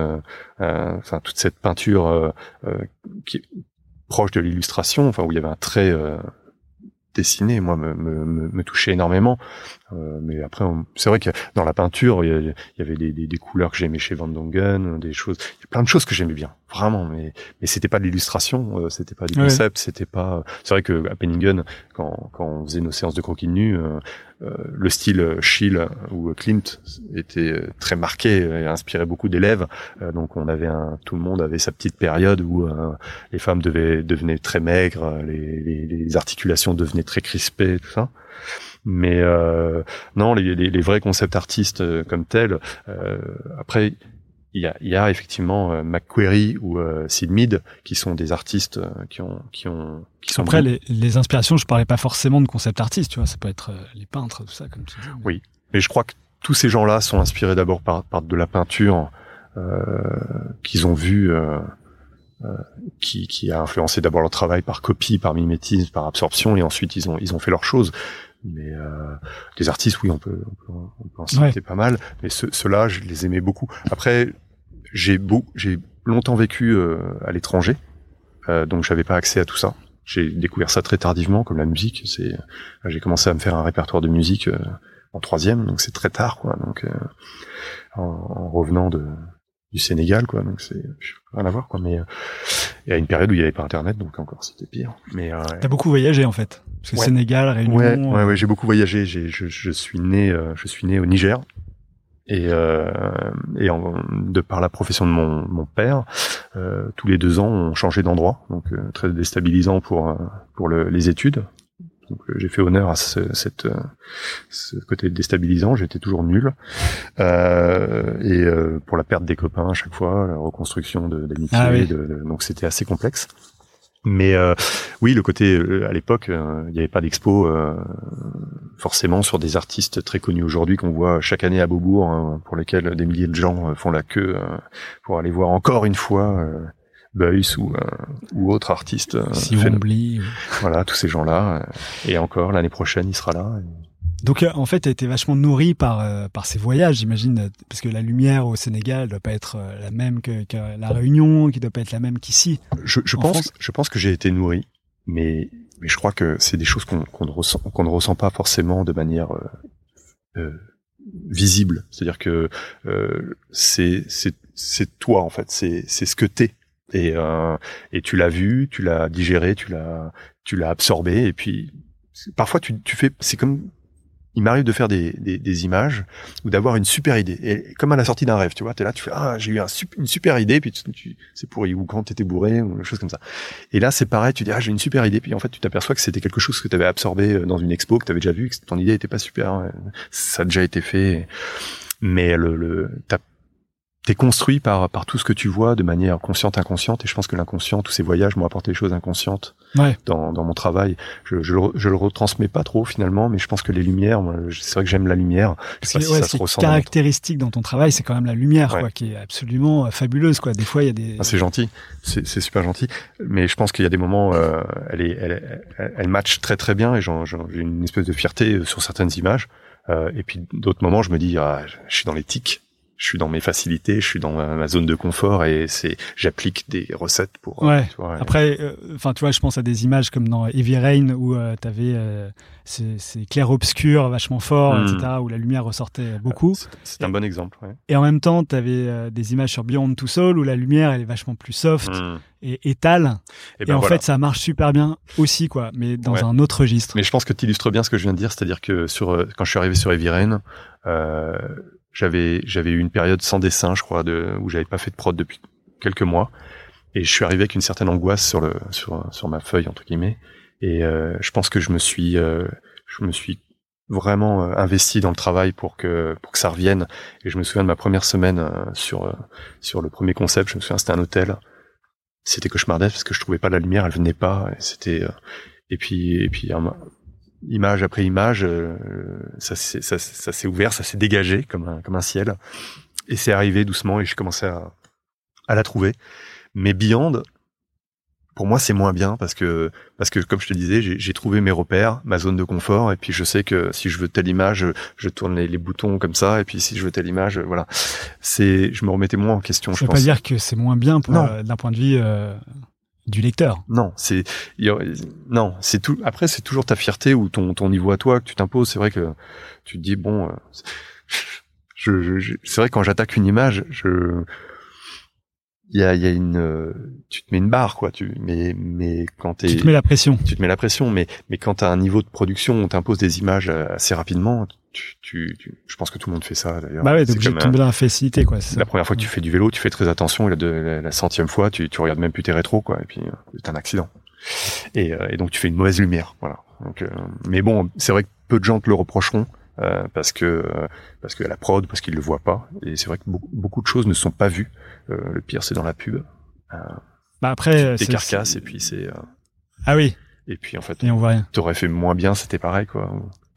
enfin toute cette peinture qui proche de l'illustration, enfin où il y avait un trait euh, dessiné, moi me, me, me, me touchait énormément. Euh, mais après, on- c'est vrai que dans la peinture, il y, avait des, des, des couleurs que j'aimais chez Van Dongen, des choses, il y a plein de choses que j'aimais bien. vraiment mais mais c'était pas de l'illustration euh, c'était pas du concept c'était pas c'est vrai que à Penningen quand quand on faisait nos séances de croquis de nu euh, euh, le style Schill ou Klimt était très marqué et inspirait beaucoup d'élèves donc on avait un tout le monde avait sa petite période où les femmes devaient devenaient très maigres les, les, les articulations devenaient très crispées tout ça mais euh, non les, les, les, vrais concepts artistes comme tels après il y a, y a effectivement euh, McQuarrie ou euh, Sid Mead qui sont des artistes euh, qui ont qui ont qui sont après les, les, inspirations je parlais pas forcément de concept artistes tu vois ça peut être euh, les peintres tout ça comme tu dis oui. Mais je crois que tous ces gens-là sont inspirés d'abord par, par de la peinture euh, qu'ils ont vu qui, qui a influencé d'abord leur travail par copie par mimétisme par absorption et ensuite ils ont ils ont fait leurs choses mais euh, des artistes oui on peut on peut, on peut en citer pas mal mais ceux-là je les aimais beaucoup après j'ai beau, j'ai longtemps vécu euh, à l'étranger, euh, donc j'avais pas accès à tout ça. J'ai découvert ça très tardivement, comme la musique. C'est, j'ai commencé à me faire un répertoire de musique euh, en troisième, donc c'est très tard, quoi. Donc en, en, revenant de du Sénégal, quoi. Donc c'est rien à voir, quoi. Mais il y a une période où il n'y avait pas Internet, donc encore c'était pire. Mais euh, t'as beaucoup voyagé en fait. Parce que Sénégal, Réunion. Ouais, ouais, ouais j'ai beaucoup voyagé. J'ai, je, je, suis né, je suis né au Niger. Et, euh, et en, de par la profession de mon, mon père, euh, tous les deux ans, on changeait d'endroit, donc euh, très déstabilisant pour euh, pour le, les études. Donc euh, j'ai fait honneur à ce, cette, ce côté déstabilisant. J'étais toujours nul. et pour la perte des copains à chaque fois, la reconstruction de l'amitié, ah donc c'était assez complexe. Mais euh, oui, le côté euh, à l'époque, euh, il n'y avait pas d'expo forcément sur des artistes très connus aujourd'hui qu'on voit chaque année à Beaubourg, hein, pour lesquels des milliers de gens font la queue pour aller voir encore une fois Beuys ou ou autre artiste. Si on oublie. Voilà, tous ces gens-là. et encore l'année prochaine, il sera là. Donc euh, en fait, tu as été vachement nourri par euh, par ces voyages, j'imagine, euh, parce que la lumière au Sénégal doit pas être la même que, que la Réunion, qui doit pas être la même qu'ici. Je, je pense, je pense que j'ai été nourri, mais mais je crois que c'est des choses qu'on qu'on ne ressent qu'on ne ressent pas forcément de manière euh, visible. C'est-à-dire que c'est c'est c'est toi en fait, c'est c'est ce que t'es et et tu l'as vu, tu l'as digéré, tu l'as tu l'as absorbé et puis parfois tu tu fais c'est comme il m'arrive de faire des, des, des images ou d'avoir une super idée. Et comme à la sortie d'un rêve, tu vois, t'es là, tu fais ah j'ai eu un, une super idée, puis tu, tu c'est pourri ou quand t'étais bourré ou quelque chose comme ça. Et là c'est pareil, tu dis ah j'ai une super idée, puis en fait tu t'aperçois que c'était quelque chose que tu avais absorbé euh, dans une expo que tu avais déjà vu, que ton idée était pas super, hein. ça a déjà été fait. Mais le, le t'es construit par par tout ce que tu vois de manière consciente inconsciente et je pense que l'inconscient tous ces voyages m'ont apporté des choses inconscientes dans, dans mon travail. Je, je, je, le retransmets pas trop finalement mais je pense que les lumières c'est vrai que j'aime la lumière. C'est si caractéristique dans, ton travail c'est quand même la lumière quoi qui est absolument euh, fabuleuse quoi. Des fois il y a des ah, c'est gentil. C'est super gentil. Mais je pense qu'il y a des moments euh, elle est elle, elle, elle match très très bien et j'ai une espèce de fierté euh, sur certaines images. Euh, et puis d'autres moments je me dis ah, je suis dans les tics je suis dans mes facilités, je suis dans ma, zone de confort et c'est j'applique des recettes pour. Euh, ouais. Après, euh, enfin, tu vois, je pense à des images comme dans Heavy Rain où euh, tu avais ces, ces clairs obscurs vachement forts, etc., hmm. où la lumière ressortait beaucoup. C'est un bon exemple. Ouais. Et en même temps, tu avais des images sur Beyond Two Soul où la lumière elle est vachement plus soft hmm. et étale. Et, ben en fait, ça marche super bien aussi, quoi, mais dans un autre registre. Mais je pense que tu illustres bien ce que je viens de dire, c'est-à-dire que sur quand je suis arrivé sur Heavy Rain. Euh, j'avais j'avais eu une période sans dessin, je crois, de, où j'avais pas fait de prod depuis quelques mois, et je suis arrivé avec une certaine angoisse sur le sur sur ma feuille entre guillemets, et euh, je pense que je me suis euh, je me suis vraiment euh, investi dans le travail pour que pour que ça revienne. Et je me souviens de ma première semaine euh, sur sur le premier concept. Je me souviens c'était un hôtel. C'était cauchemardesque parce que je trouvais pas la lumière, elle venait pas. C'était et puis et puis image après image, euh, ça, ça, ça s'est ouvert, ça s'est dégagé comme un, comme un ciel. Et c'est arrivé doucement et j'ai commencé à, à la trouver. Mais Beyond, pour moi, c'est moins bien parce que, parce que comme je te disais, j'ai trouvé mes repères, ma zone de confort, et puis je sais que si je veux telle image, je tourne les, boutons comme ça, et puis si je veux telle image, voilà. C'est, je me remettais moins en question. je veux pas dire que c'est moins bien euh, d'un point de vue euh, du lecteur. Non, c'est non, c'est tout. Après, c'est toujours ta fierté ou ton ton niveau à toi que tu t'imposes. C'est vrai que tu te dis bon, euh, je, je, c'est vrai quand j'attaque une image, je il y a, y a une, tu te mets une barre, quoi. Tu, mais, mais quand Tu te mets la pression. tu te mets la pression, mais, mais quand t'as un niveau de production, on t'impose des images euh, assez rapidement. Tu, tu, tu- je pense que tout le monde fait ça d'ailleurs. Bah ouais, C'est t'es obligé de tomber dans la facilité, quoi. c'est euh, la première fois que tu fais du vélo, tu fais très attention, et la, de- la, la centième fois, tu, tu regardes même plus tes rétros, quoi, et puis euh, t'as un accident. Et, euh, et donc tu fais une mauvaise lumière, voilà. Donc, euh, mais bon, c'est vrai que peu de gens te le reprocheront. euh, parce que euh, parce que la prod parce qu'ils le voient pas et c'est vrai que beaucoup, beaucoup de choses ne sont pas vues Euh, le pire c'est dans la pub Bah après, euh, des c'est- carcasses c'est- et puis c'est euh, Ah oui, et puis en fait et on voit rien. t'aurais fait moins bien c'était pareil quoi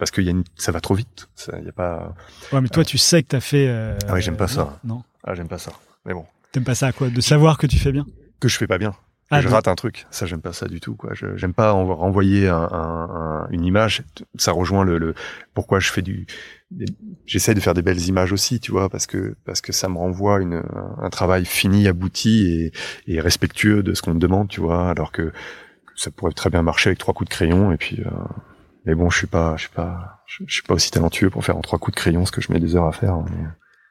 parce que y a une, ça va trop vite. Ça y a pas Ouais, mais toi, tu sais que t'as fait. euh, Ah oui, j'aime pas ça. Non, ah j'aime pas ça. Mais bon. T'aimes pas ça, quoi? De savoir que tu fais bien? que je fais pas bien. Ah, je rate un truc. Ça j'aime pas ça du tout quoi. J'aime pas en- renvoyer un, un- un- une image. Ça rejoint le, le pourquoi je fais du j'essaie de faire des belles images aussi tu vois parce que parce que ça me renvoie une un travail fini abouti et, et respectueux de ce qu'on me demande tu vois alors que, que ça pourrait très bien marcher avec trois coups de crayon et puis euh, mais bon je suis pas je suis pas je, suis pas aussi talentueux pour faire en trois coups de crayon ce que je mets des heures à faire hein, mais-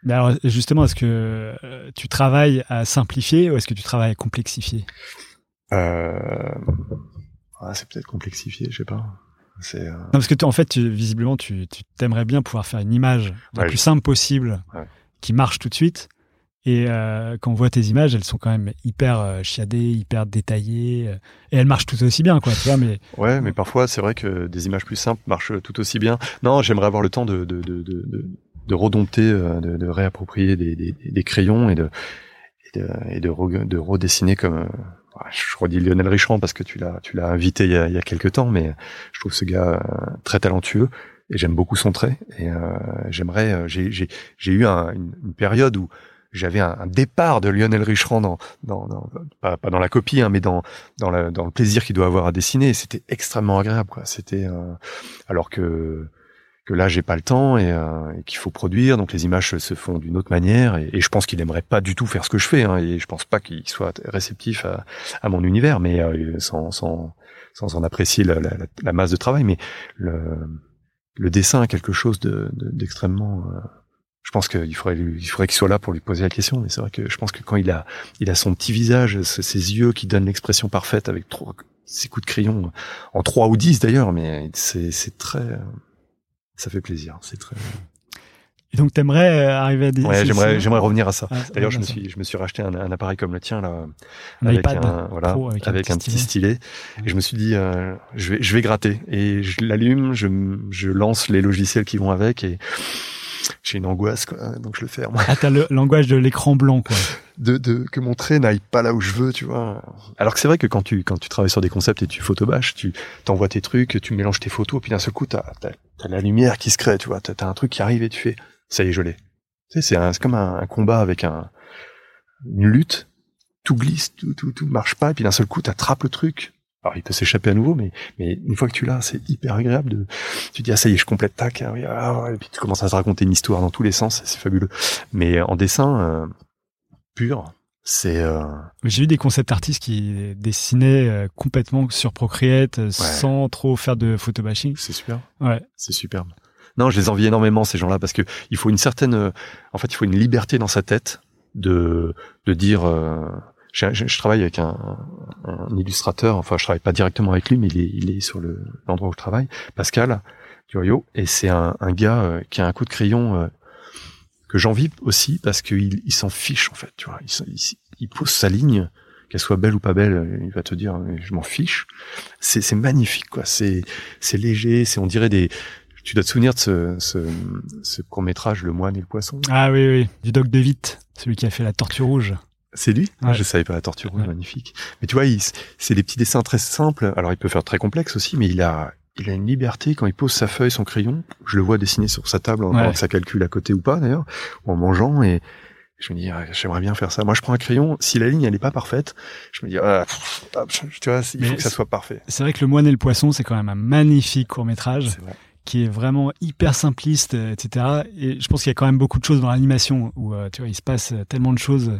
Mais alors, justement, est-ce que euh, tu travailles à simplifier ou est-ce que tu travailles à complexifier? Euh... ah, c'est peut-être complexifié, je sais pas. C'est euh, Non, parce que toi, en fait, tu- visiblement, tu tu t'aimerais bien pouvoir faire une image la Ouais, plus je- simple possible, Ouais. qui marche tout de suite. Et euh, quand on voit tes images, elles sont quand même hyper euh, chiadées, hyper détaillées, euh, et elles marchent tout aussi bien, quoi. Tu vois, mais ouais, mais parfois c'est vrai que des images plus simples marchent tout aussi bien. Non, j'aimerais avoir le temps de de de de, de, redompter, euh, de, réapproprier des, des, des crayons et de et de, de, re- de redessiner comme euh, je redis Lionel Richand parce que tu l'as tu l'as invité il y a, il y a quelques temps, mais je trouve ce gars très talentueux et j'aime beaucoup son trait et j'aimerais j'ai j'ai j'ai eu un- une, une période où j'avais un, un départ de Lionel Richand dans, dans, dans pas, pas dans la copie, hein, mais dans dans, la, dans le plaisir qu'il doit avoir à dessiner. C'était extrêmement agréable, quoi. C'était euh, alors que que là j'ai pas le temps et, euh, et qu'il faut produire, donc les images se font d'une autre manière. Et, je pense qu'il aimerait pas du tout faire ce que je fais, hein, et je pense pas qu'il soit réceptif à, à mon univers, mais euh, sans sans sans en apprécier la, la, la masse de travail, mais le le dessin a quelque chose de de- d'extrêmement euh, je pense qu'il faudrait lui- il faudrait qu'il soit là pour lui poser la question mais c'est vrai que je pense que quand il a il a son petit visage ses yeux qui donnent l'expression parfaite avec trois ses coups de crayon en trois ou dix d'ailleurs mais c'est c'est très ça fait plaisir c'est très et donc t'aimerais euh, arriver à des. ouais j'aimerais j'aimerais revenir à ça. Ah, d'ailleurs je me suis je me suis racheté un, un appareil comme le tien là un avec un voilà avec, avec un, petit stylet. Et je me suis dit euh, je vais je vais gratter. Et je l'allume je je lance les logiciels qui vont avec et j'ai une angoisse quoi donc je le ferme Ah, t'as le langage de l'écran blanc, quoi. de, de que mon trait n'aille pas là où je veux, tu vois. Alors que c'est vrai que quand tu quand tu travailles sur des concepts et tu photobâches, tu t'envoies tes trucs, tu mélanges tes photos, puis d'un seul coup t'as t'as t'as la lumière qui se crée, tu vois. T'as t'as un truc qui arrive et tu fais ça y est je l'ai. Tu sais c'est un- c'est comme un, un combat avec un une lutte. Tout glisse, tout tout tout marche pas, et puis d'un seul coup t'attrapes le truc. Alors il peut s'échapper à nouveau, mais mais une fois que tu l'as, c'est hyper agréable de. Tu dis ah ça y est je complète tac, ah, oui, ah, et puis tu commences à se raconter une histoire dans tous les sens, c'est fabuleux. Mais en dessin. euh, pur, c'est euh, J'ai vu des concept artistes qui dessinaient euh, complètement sur Procreate, euh, sans trop faire de photobashing. c'est super, Ouais. c'est superbe. Non, je les envie énormément ces gens-là parce que il faut une certaine, euh, en fait, il faut une liberté dans sa tête de de dire. Je, je- je travaille avec un, un illustrateur, enfin, je travaille pas directement avec lui, mais il est, il est sur le l'endroit où je travaille, Pascal Durio, et c'est un, un gars euh, qui a un coup de crayon euh, que j'envie aussi parce qu'il il s'en fiche en fait, tu vois, il, il, pose sa ligne, qu'elle soit belle ou pas belle, il va te dire, je m'en fiche. C'est magnifique, quoi. C'est léger, c'est on dirait des. Tu dois te souvenir de ce, ce, ce court métrage, Le Moine et le Poisson? Ah oui, oui, du Doc de celui qui a fait la Tortue Rouge. C'est lui? Ouais. Je savais pas la tortue rouge, Ouais. magnifique. Mais tu vois, c'est des petits dessins très simples. Alors il peut faire très complexe aussi, mais il a il a une liberté quand il pose sa feuille, son crayon. Je le vois dessiner sur sa table, en Ouais. que ça calcule à côté ou pas d'ailleurs, ou en mangeant. Et je me dis, ah, j'aimerais bien faire ça. Moi, je prends un crayon. Si la ligne elle est pas parfaite, je me dis, ah, pff, tu vois, il Mais faut que ça soit parfait. C'est vrai que Le Moine et le Poisson, c'est quand même un magnifique court métrage C'est vrai. qui est vraiment hyper simpliste, etc. Et je pense qu'il y a quand même beaucoup de choses dans l'animation où euh, tu vois, il se passe tellement de choses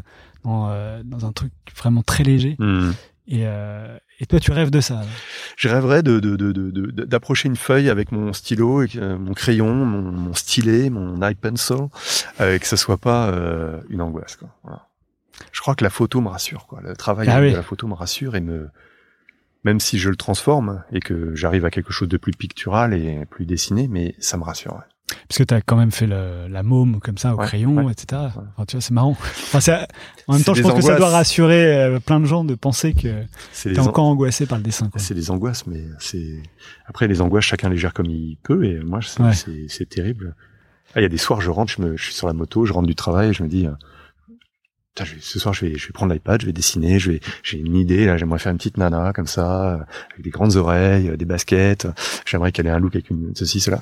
dans, euh, dans un truc vraiment très léger. Hmm. Et, euh, et toi, tu rêves de ça. là. Je rêverais de, de, de, de- de- d'approcher une feuille avec mon stylo, et euh, mon crayon, mon, mon stylet, mon iPencil, euh, et que ce soit pas une angoisse. Quoi. Voilà. Je crois que la photo me rassure, quoi. Le travail Ah de la photo me rassure et me, même si je le transforme et que j'arrive à quelque chose de plus pictural et plus dessiné, mais ça me rassure. ouais. Parce que t'as quand même fait le- la môme comme ça au Ouais, crayon, ouais. etc. Enfin, tu vois, c'est marrant. Enfin, c'est- en même temps, je pense que ça doit rassurer euh, plein de gens de penser que t'es an- encore angoissé par le dessin. C'est des angoisses, mais c'est après les angoisses, chacun les gère comme il peut et moi, c'est, terrible. Ah, il y a des soirs, je rentre, je, me, je suis sur la moto, je rentre du travail et je me dis, euh, Putain, je vais- ce soir, je vais, je vais prendre l'iPad, je vais dessiner, je vais, j'ai une idée, là, j'aimerais faire une petite nana, comme ça, euh, avec des grandes oreilles, des baskets, j'aimerais qu'elle ait un look avec une, ceci, cela.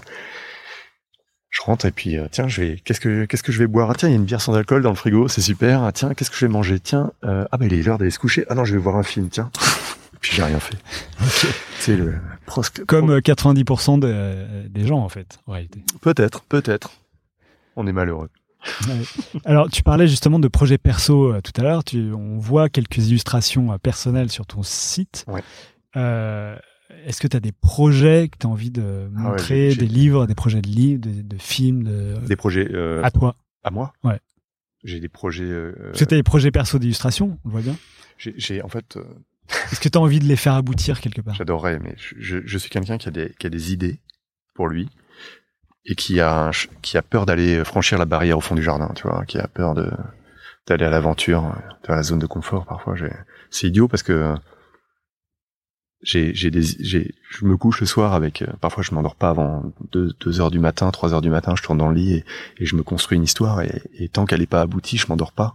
Je rentre et puis, euh, tiens, je vais, qu'est-ce que, qu'est-ce que je vais boire? Ah, tiens, il y a une bière sans alcool dans le frigo, c'est super. Ah, tiens, qu'est-ce que je vais manger? Tiens, euh, ah, bah, il est l'heure d'aller se coucher. Ah non, je vais voir un film, tiens. Et puis, j'ai rien fait. C'est le, prosque- Comme euh, 90% de- euh, des gens, en fait, en réalité. Peut-être, peut-être. On est malheureux. Ouais. Alors, tu parlais justement de projets perso euh, tout à l'heure. Tu, on voit quelques illustrations euh, personnelles sur ton site. Ouais. Euh, Est-ce que tu as des projets que tu as envie de Ah ouais, montrer, des livres, des projets de livres, de, de films, de... Des projets, euh, à toi? à moi? Ouais. J'ai des projets, euh, que tu as des projets perso d'illustration, on le voit bien. j'ai, en fait, euh, Est-ce que tu as envie de les faire aboutir quelque part? J'adorerais, mais je, suis quelqu'un qui a des qui a des idées pour lui et qui a un qui a peur d'aller franchir la barrière au fond du jardin, tu vois, qui a peur de d'aller à l'aventure, euh, vers la zone de confort. Parfois, c'est idiot parce que j'ai j'ai des j'ai je me couche le soir avec euh, parfois je m'endors pas avant deux, deux heures du matin, trois heures du matin, je tourne dans le lit et, et je me construis une histoire et, et tant qu'elle est pas aboutie, je m'endors pas.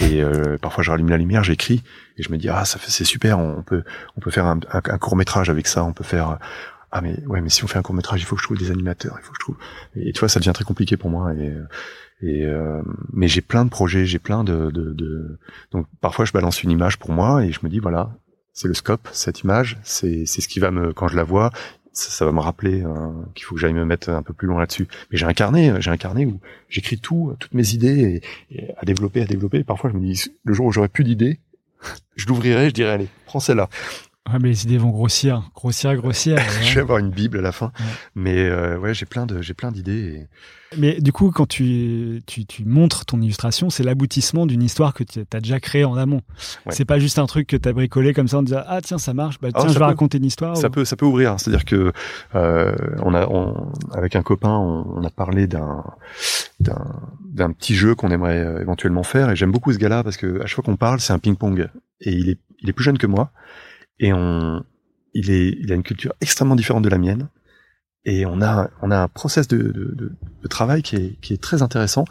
Et euh, parfois je rallume la lumière, j'écris et je me dis ah ça fait c'est super, on peut on peut faire un, un, court métrage avec ça, on peut faire ah mais ouais mais si on fait un court métrage il faut que je trouve des animateurs, il faut que je trouve et tu vois ça devient très compliqué pour moi et et euh, mais j'ai plein de projets, j'ai plein de, de, de donc parfois je balance une image pour moi et je me dis voilà c'est le scope cette image c'est c'est ce qui va me quand je la vois ça, ça va me rappeler euh, qu'il faut que j'aille me mettre un peu plus loin là-dessus. Mais j'ai un carnet, j'ai un carnet où j'écris tout, toutes mes idées et, et à développer, à développer. Parfois, je me dis, le jour où j'aurai plus d'idées, je l'ouvrirai, je dirai, allez, prends celle-là. Ouais, mais les idées vont grossir, grossir, grossir. je vais avoir une bible à la fin. Ouais. Mais euh, ouais, j'ai plein de, j'ai plein d'idées. Et... Mais du coup, quand tu, tu, tu montres ton illustration, c'est l'aboutissement d'une histoire que tu as déjà créée en amont. C'est pas juste un truc que tu as bricolé comme ça en disant Ah, tiens, ça marche, bah, Ah, tiens, je vais peut. raconter une histoire. Ça ou- peut, ça peut ouvrir. C'est-à-dire que euh, on a, on, avec un copain, on, on a parlé d'un, d'un, d'un petit jeu qu'on aimerait euh, éventuellement faire. Et j'aime beaucoup ce gars-là parce que à chaque fois qu'on parle, c'est un ping-pong. Et il est, il est plus jeune que moi. Et on, il est, il a une culture extrêmement différente de la mienne. Et on a, on a un process de, de, de, de travail qui est, qui est très intéressant.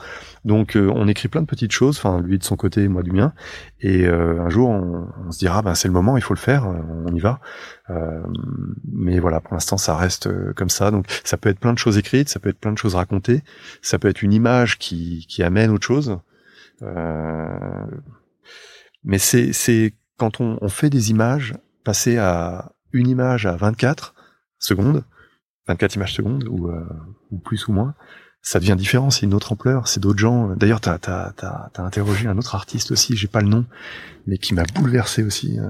Donc, euh, on écrit plein de petites choses. Enfin, lui de son côté, moi du mien. Et euh, un jour, on, on se dira, ben c'est le moment, il faut le faire. euh, On y va. Euh, mais voilà, pour l'instant, ça reste euh, comme ça. Donc, ça peut être plein de choses écrites, ça peut être plein de choses racontées, ça peut être une image qui, qui amène autre chose. Euh, mais c'est, c'est quand on, on fait des images, passer à une image à 24 secondes, 24 images secondes ou, euh, ou plus ou moins, ça devient différent. C'est une autre ampleur. C'est d'autres gens. D'ailleurs, t'as, t'as, t'as, t'as interrogé un autre artiste aussi. J'ai pas le nom, mais qui m'a bouleversé aussi. euh,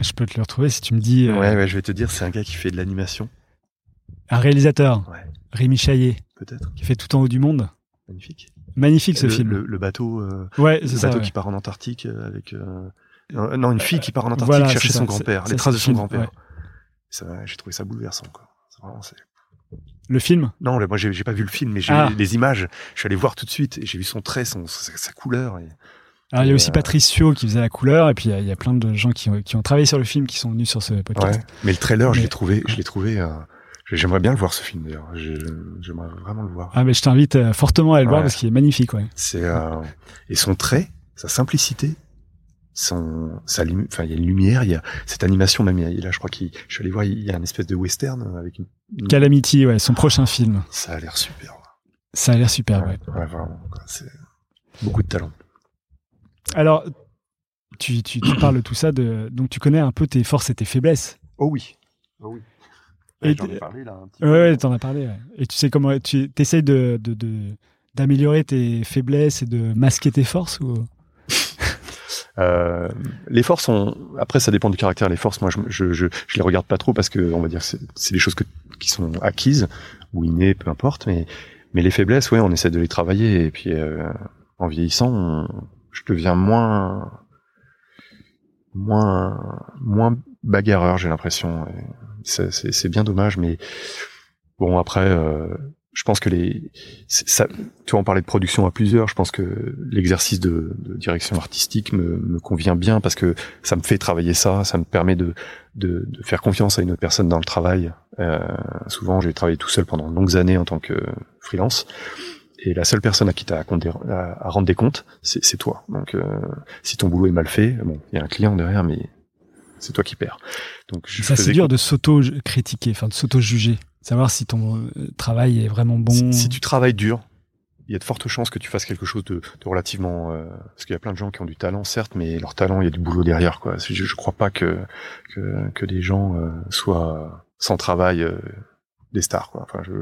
Je peux te le retrouver si tu me dis euh, Ouais, ouais, je vais te dire, c'est un gars qui fait de l'animation, un réalisateur, Ouais. Rémi Chaillet, peut-être. qui fait tout en haut du monde. Magnifique. Magnifique ce le, film. Le, le bateau, euh, ouais, c'est ça. bateau ouais. qui part en Antarctique euh, avec. Euh, non, une fille qui part en Antarctique Voilà, chercher ça, son grand-père, les traces de son grand-père. ouais. J'ai trouvé ça bouleversant, quoi. Vraiment, Le film Non, moi, j'ai pas vu le film, mais j'ai Ah. les images. Je suis allé voir tout de suite et j'ai vu son trait, son, sa, sa couleur. Et... Alors, il y a aussi Euh, Patricio qui faisait la couleur, et puis il y a- il y, a plein de gens qui ont, qui ont travaillé sur le film qui sont venus sur ce podcast. Ouais. Mais le trailer, je l'ai trouvé, je l'ai trouvé. euh, J'aimerais bien le voir ce film d'ailleurs. J'aimerais vraiment le voir. Ah, mais je t'invite euh, fortement à le voir parce qu'il est magnifique, ouais. C'est euh, et son trait, sa simplicité, son, sa enfin il y a une lumière, il y a cette animation même. il y a- Là, je crois qu'il, je suis allé voir, il y a un espèce de western avec une. une- Calamity, ouais, son prochain film. Ça a l'air super. Ça a l'air super, ouais. ouais, vraiment. C'est beaucoup de talent. Alors, tu, tu, tu parles de tout ça, de, donc tu connais un peu tes forces et tes faiblesses. Oh oui. Oh oui. Et J'en ai parlé là. Un petit Ouais, peu. ouais, t'en as parlé. ouais. Et tu sais comment tu essayes de, de, de- d'améliorer tes faiblesses et de masquer tes forces ou? Euh, les forces sont après ça dépend du caractère les forces moi je je je, je les regarde pas trop parce que on va dire c'est des choses que, qui sont acquises ou innées peu importe mais mais les faiblesses ouais on essaie de les travailler et puis euh, en vieillissant je deviens moins, moins, moins bagarreur, j'ai l'impression. C'est bien dommage, mais bon après, euh, je pense que les, ça, tu vois, on parlait de production à plusieurs. Je pense que l'exercice de, de direction artistique me, me convient bien parce que ça me fait travailler ça, ça me permet de, de, de faire confiance à une autre personne dans le travail. Euh, souvent, j'ai travaillé tout seul pendant de longues années en tant que freelance. Et la seule personne à qui tu as à, à- à rendre des comptes, c'est c'est toi. Donc, euh, si ton boulot est mal fait, bon, il y a un client derrière, mais c'est toi qui perds. Donc, je Ça, c'est dur de s'auto-critiquer, enfin de s'auto-juger. Savoir si ton euh, travail est vraiment bon. Si, si tu travailles dur, il y a de fortes chances que tu fasses quelque chose de, de relativement. euh, parce qu'il y a plein de gens qui ont du talent, certes, mais leur talent, il y a du boulot derrière. Quoi. Je, je crois pas que que, que des gens euh, soient sans travail euh, des stars. Quoi. Enfin, je,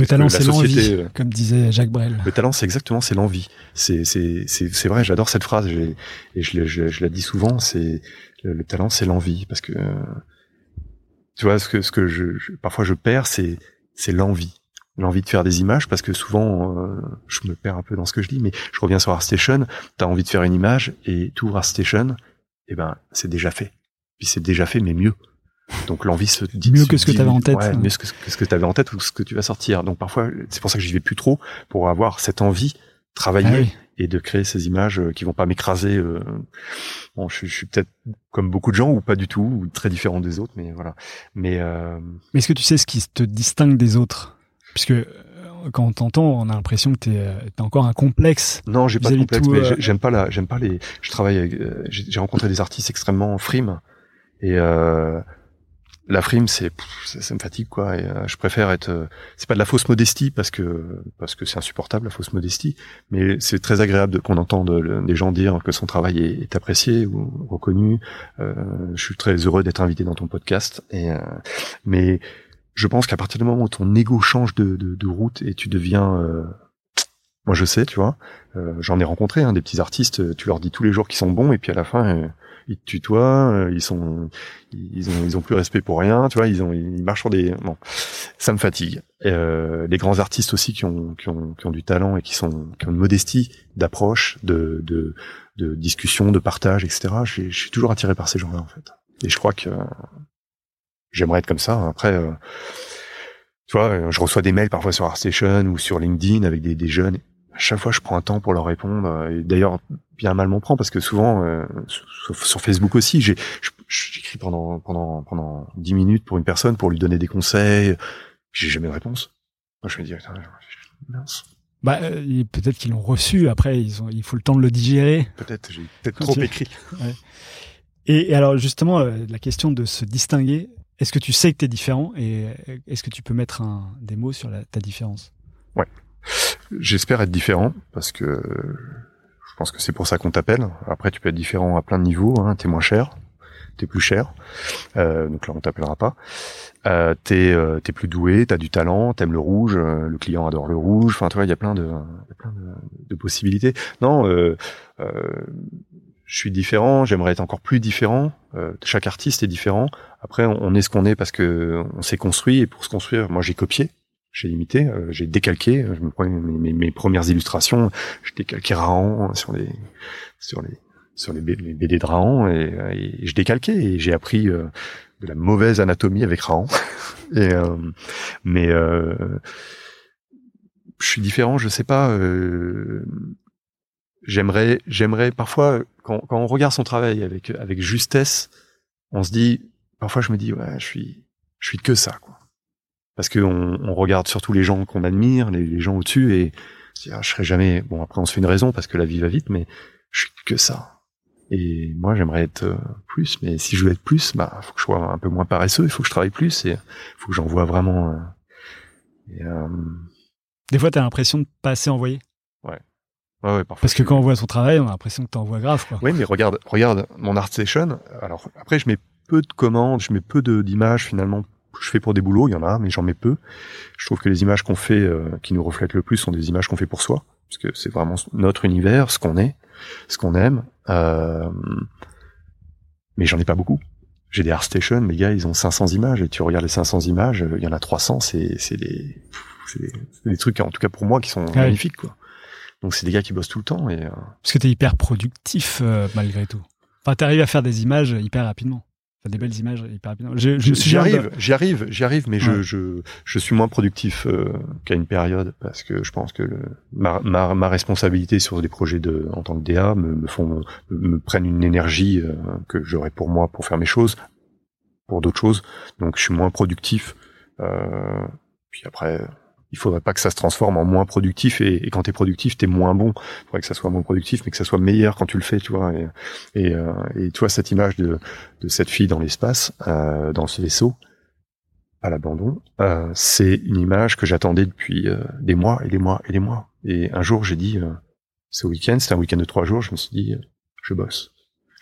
Le talent, c'est l'envie, euh, comme disait Jacques Brel. Le talent, c'est exactement, c'est l'envie. C'est, c'est, c'est, c'est vrai. J'adore cette phrase et je, je, je la dis souvent. C'est le, le talent, c'est l'envie, parce que euh, tu vois ce que ce que je, je- parfois je perds, c'est c'est l'envie, l'envie de faire des images, parce que souvent euh, je me perds un peu dans ce que je dis, mais je reviens sur ArtStation. T'as envie de faire une image et tu ouvres ArtStation, et ben c'est déjà fait. Puis c'est déjà fait, mais mieux. Donc l'envie se dit Mieux que ce que dit- t'avais en tête. ouais, mieux que ce que, ce que t'avais en tête ou ce que tu vas sortir. Donc parfois, c'est pour ça que j'y vais plus trop pour avoir cette envie, travailler Ah oui. Et de créer ces images euh, qui vont pas m'écraser. euh. Bon, je, suis- je suis peut-être comme beaucoup de gens ou pas du tout, ou très différent des autres, mais voilà. Mais euh, Mais est-ce que tu sais ce qui te distingue des autres? Puisque quand on t'entend, on a l'impression que t'es euh, t'as encore un complexe. non, j'ai pas de complexe, mais euh, j'ai- j'aime pas la, j'aime pas les. Je travaille, j'ai j'ai rencontré des artistes extrêmement frimes et euh, la frime, c'est ça, ça me fatigue quoi. Et euh, je préfère être. euh, c'est pas de la fausse modestie parce que parce que c'est insupportable la fausse modestie, mais c'est très agréable qu'on entende le- des gens dire que son travail est, apprécié ou reconnu. Euh, je suis très heureux d'être invité dans ton podcast. Et euh, mais je pense qu'à partir du moment où ton ego change de, de, de route et tu deviens euh, moi je sais, tu vois, j'en ai rencontré hein, des petits artistes, tu leur dis tous les jours qu'ils sont bons et puis à la fin ils te tutoient, euh, ils sont ils ont ils ont plus respect pour rien, tu vois, ils ont ils marchent sur des bon, ça me fatigue. Euh, les grands artistes aussi qui ont qui ont qui ont du talent et qui sont qui ont une modestie d'approche, de de de discussion, de partage, etc. Je suis- toujours attiré par ces gens-là en fait. Et je crois que j'aimerais être comme ça. Après, euh, tu vois, je reçois des mails parfois sur ArtStation ou sur LinkedIn avec des, des jeunes. Chaque fois, je prends un temps pour leur répondre. Et d'ailleurs, bien mal m'en prend parce que souvent, euh, sur, sur Facebook aussi, j'ai, j'écris pendant pendant pendant dix minutes pour une personne pour lui donner des conseils. J'ai jamais de réponse. Moi, je me dis, Attends, mince. Bah, euh, peut-être qu'ils l'ont reçu. Après, ils ont, il faut le temps de le digérer. Peut-être, j'ai peut-être trop écrit. Et, et alors, justement, euh, la question de se distinguer. Est-ce que tu sais que tu es différent et euh, est-ce que tu peux mettre un, des mots sur la, ta différence? J'espère être différent parce que je pense que c'est pour ça qu'on t'appelle. Après, tu peux être différent à plein de niveaux. Hein. T'es moins cher, t'es plus cher, euh, donc là on t'appellera pas. Euh, t'es euh, plus doué, t'as du talent, t'aimes le rouge, euh, le client adore le rouge. Enfin, tu vois, il y a plein de, plein de, possibilités. Non, euh, je suis différent. J'aimerais être encore plus différent. Chaque artiste est différent. Après, on, on est ce qu'on est parce que on s'est construit et pour se construire, moi j'ai copié. J'ai imité, euh, j'ai décalqué. Je me prenais mes, premières illustrations, j'ai décalqué Rahan sur les sur les sur les, BD de Rahan et, euh, et je décalquais et j'ai appris euh, de la mauvaise anatomie avec Rahan. et euh, mais euh, je suis différent, je sais pas. euh, j'aimerais j'aimerais parfois quand, quand on regarde son travail avec avec justesse, on se dit parfois je me dis ouais je suis je suis que ça quoi parce que on, regarde surtout les gens qu'on admire, les, les gens au-dessus, et ah, je serai jamais. Bon, après, on se fait une raison parce que la vie va vite, mais je suis que ça. Et moi, j'aimerais être euh, plus, mais si je veux être plus, bah, faut que je sois un peu moins paresseux, il faut que je travaille plus, et faut que j'en vois vraiment. euh, et, euh, Des fois, tu as l'impression de pas assez envoyer. ouais, ouais, parfois. Parce que quand on voit son travail, on a l'impression que tu envoies grave. Quoi. Oui, mais regarde, regarde mon ArtStation. Alors après, je mets peu de commandes, je mets peu d'images finalement. Je fais pour des boulots, il y en a, mais j'en mets peu. Je trouve que les images qu'on fait, euh, qui nous reflètent le plus, sont des images qu'on fait pour soi, parce que c'est vraiment notre univers, ce qu'on est, ce qu'on aime. Euh, mais j'en ai pas beaucoup. J'ai des ArtStation, les gars, ils ont 500 images, et tu regardes les 500 images, il y en a 300, c'est c'est des, c'est des, des trucs, en tout cas pour moi, qui sont Ouais. magnifiques, quoi. Donc c'est des gars qui bossent tout le temps et euh, Parce que t'es hyper productif euh, malgré tout. Enfin, t'arrives à faire des images hyper rapidement. Des belles images hyper. Je, je j'y de- arrive, j'y arrive, j'y arrive, mais je, je, je suis moins productif euh, qu'à une période parce que je pense que le, ma, ma, ma responsabilité sur des projets de, en tant que DA me, me font, me, me prennent une énergie euh, que j'aurais pour moi pour faire mes choses, pour d'autres choses. Donc je suis moins productif. Euh, puis après, il faudrait pas que ça se transforme en moins productif et, et quand t'es productif, t'es moins bon. Il faudrait que ça soit moins productif, mais que ça soit meilleur quand tu le fais, tu vois. Et, euh, et tu vois cette image de, de cette fille dans l'espace, euh, dans ce vaisseau, à l'abandon, euh, c'est une image que j'attendais depuis euh, des mois et des mois et des mois. Et un jour, j'ai dit, euh, ce week-end, c'était un week-end de trois jours, je me suis dit, euh, je bosse.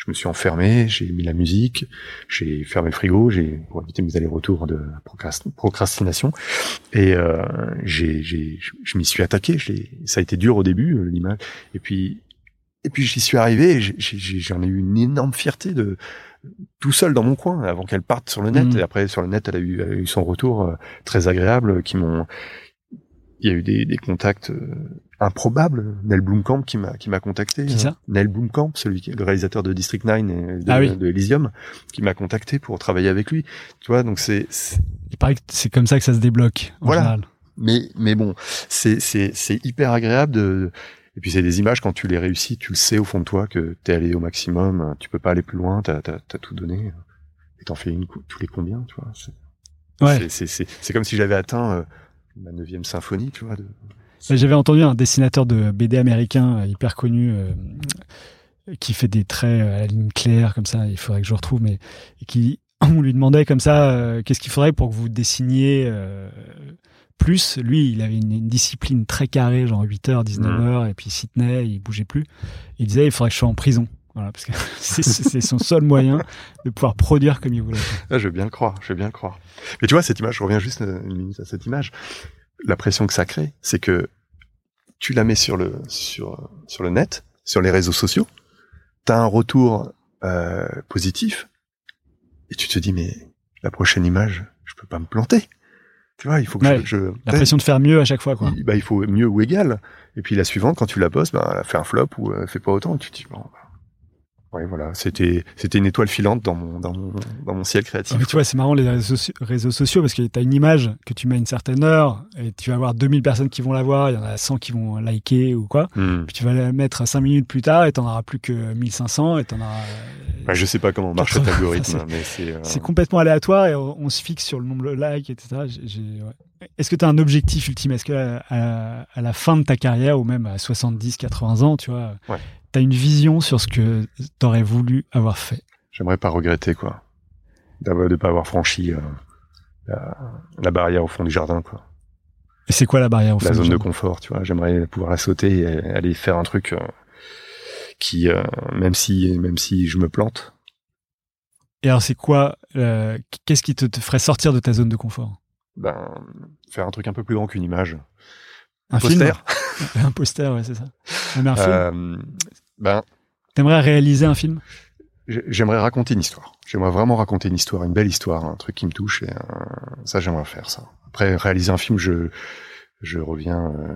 Je me suis enfermé, j'ai mis la musique, j'ai fermé le frigo, j'ai pour éviter mes allers-retours de procrast- procrastination, et euh, j'ai, j'ai, je- m'y suis attaqué. Ça a été dur au début, euh, l'image, et puis, et puis j'y suis arrivé. et j'ai- j'ai- J'en ai eu une énorme fierté de tout seul dans mon coin avant qu'elle parte sur le net. Mhm. Et après sur le net, elle a eu, elle a eu son retour euh, très agréable, euh, qui m'ont. Il y a eu des, des contacts improbables. Nel Blomkamp qui m'a qui m'a contacté. Qui ça? Nel Blomkamp, celui qui est le réalisateur de District 9 et de, Ah oui. de Elysium, qui m'a contacté pour travailler avec lui. Tu vois, donc c'est c'est- Il paraît que c'est comme ça que ça se débloque en Voilà. général. mais mais bon, c'est c'est c'est hyper agréable de et puis c'est des images quand tu les réussis, tu le sais au fond de toi que t'es allé au maximum, tu peux pas aller plus loin, t'as t'as t'as tout donné et t'en fais une tous les combien, tu vois. C'est Ouais. c'est- c'est c'est c'est comme si j'avais atteint euh, ma neuvième symphonie, tu vois. De... J'avais entendu un dessinateur de BD américain euh, hyper connu euh, qui fait des traits euh, à la ligne claire comme ça. Il faudrait que je retrouve, mais qui on lui demandait comme ça euh, qu'est-ce qu'il faudrait pour que vous dessiniez euh, plus. Lui, il avait une, une discipline très carrée, genre 8h, 19h, et puis il s'y tenait, il bougeait plus. Il disait il faudrait que je sois en prison. Voilà, parce que c'est- son seul moyen de pouvoir produire comme il voulait. Ah, je veux bien le croire, je veux bien le croire. Mais tu vois, cette image, je reviens juste une minute à cette image. La pression que ça crée, c'est que tu la mets sur le sur sur le net, sur les réseaux sociaux, t'as un retour euh, positif, et tu te dis mais la prochaine image, je peux pas me planter. Tu vois, il faut que Ouais, je, je La pression de faire mieux à chaque fois, quoi. il, bah, il faut mieux ou égal. Et puis la suivante, quand tu la bosses, bah, elle a fait un flop ou elle fait pas autant. Et tu te dis bon, bah, ouais, voilà, c'était c'était une étoile filante dans mon dans mon dans mon ciel créatif. Mais tu vois, c'est marrant les réseaux, soci- réseaux sociaux parce que tu as une image que tu mets à une certaine heure et tu vas avoir 2000 personnes qui vont la voir, il y en a 100 qui vont liker ou quoi. Hmm. Puis tu vas la mettre 5 minutes plus tard et t'en auras plus que 1500 et t'en auras. euh, Ouais, je sais pas comment marche cet 80, algorithme, c'est- mais c'est. euh, C'est complètement aléatoire et on, on se fixe sur le nombre de likes, etc. Ouais. Est-ce que tu as un objectif ultime? Est-ce que à, à- à la fin de ta carrière ou même à 70, 80 ans, tu vois, Ouais. tu as une vision sur ce que tu aurais voulu avoir fait? J'aimerais pas regretter quoi, de pas avoir franchi euh, la, la barrière au fond du jardin quoi, Et c'est quoi la barrière au fond la du zone de confort. Tu vois, j'aimerais pouvoir la sauter et aller faire un truc euh, qui, euh, même si même si je me plante, Et alors, c'est quoi Qu'est-ce qui te, te ferait sortir de ta zone de confort? Ben faire un truc un peu plus grand qu'une image. Un poster. film Un poster, ouais, c'est ça. Mais un film Euh, ben T'aimerais réaliser un film? J'ai- J'aimerais raconter une histoire. J'aimerais vraiment raconter une histoire, une belle histoire, un truc qui me touche. Et euh, ça, j'aimerais faire ça. Après, réaliser un film, je je reviens. Euh,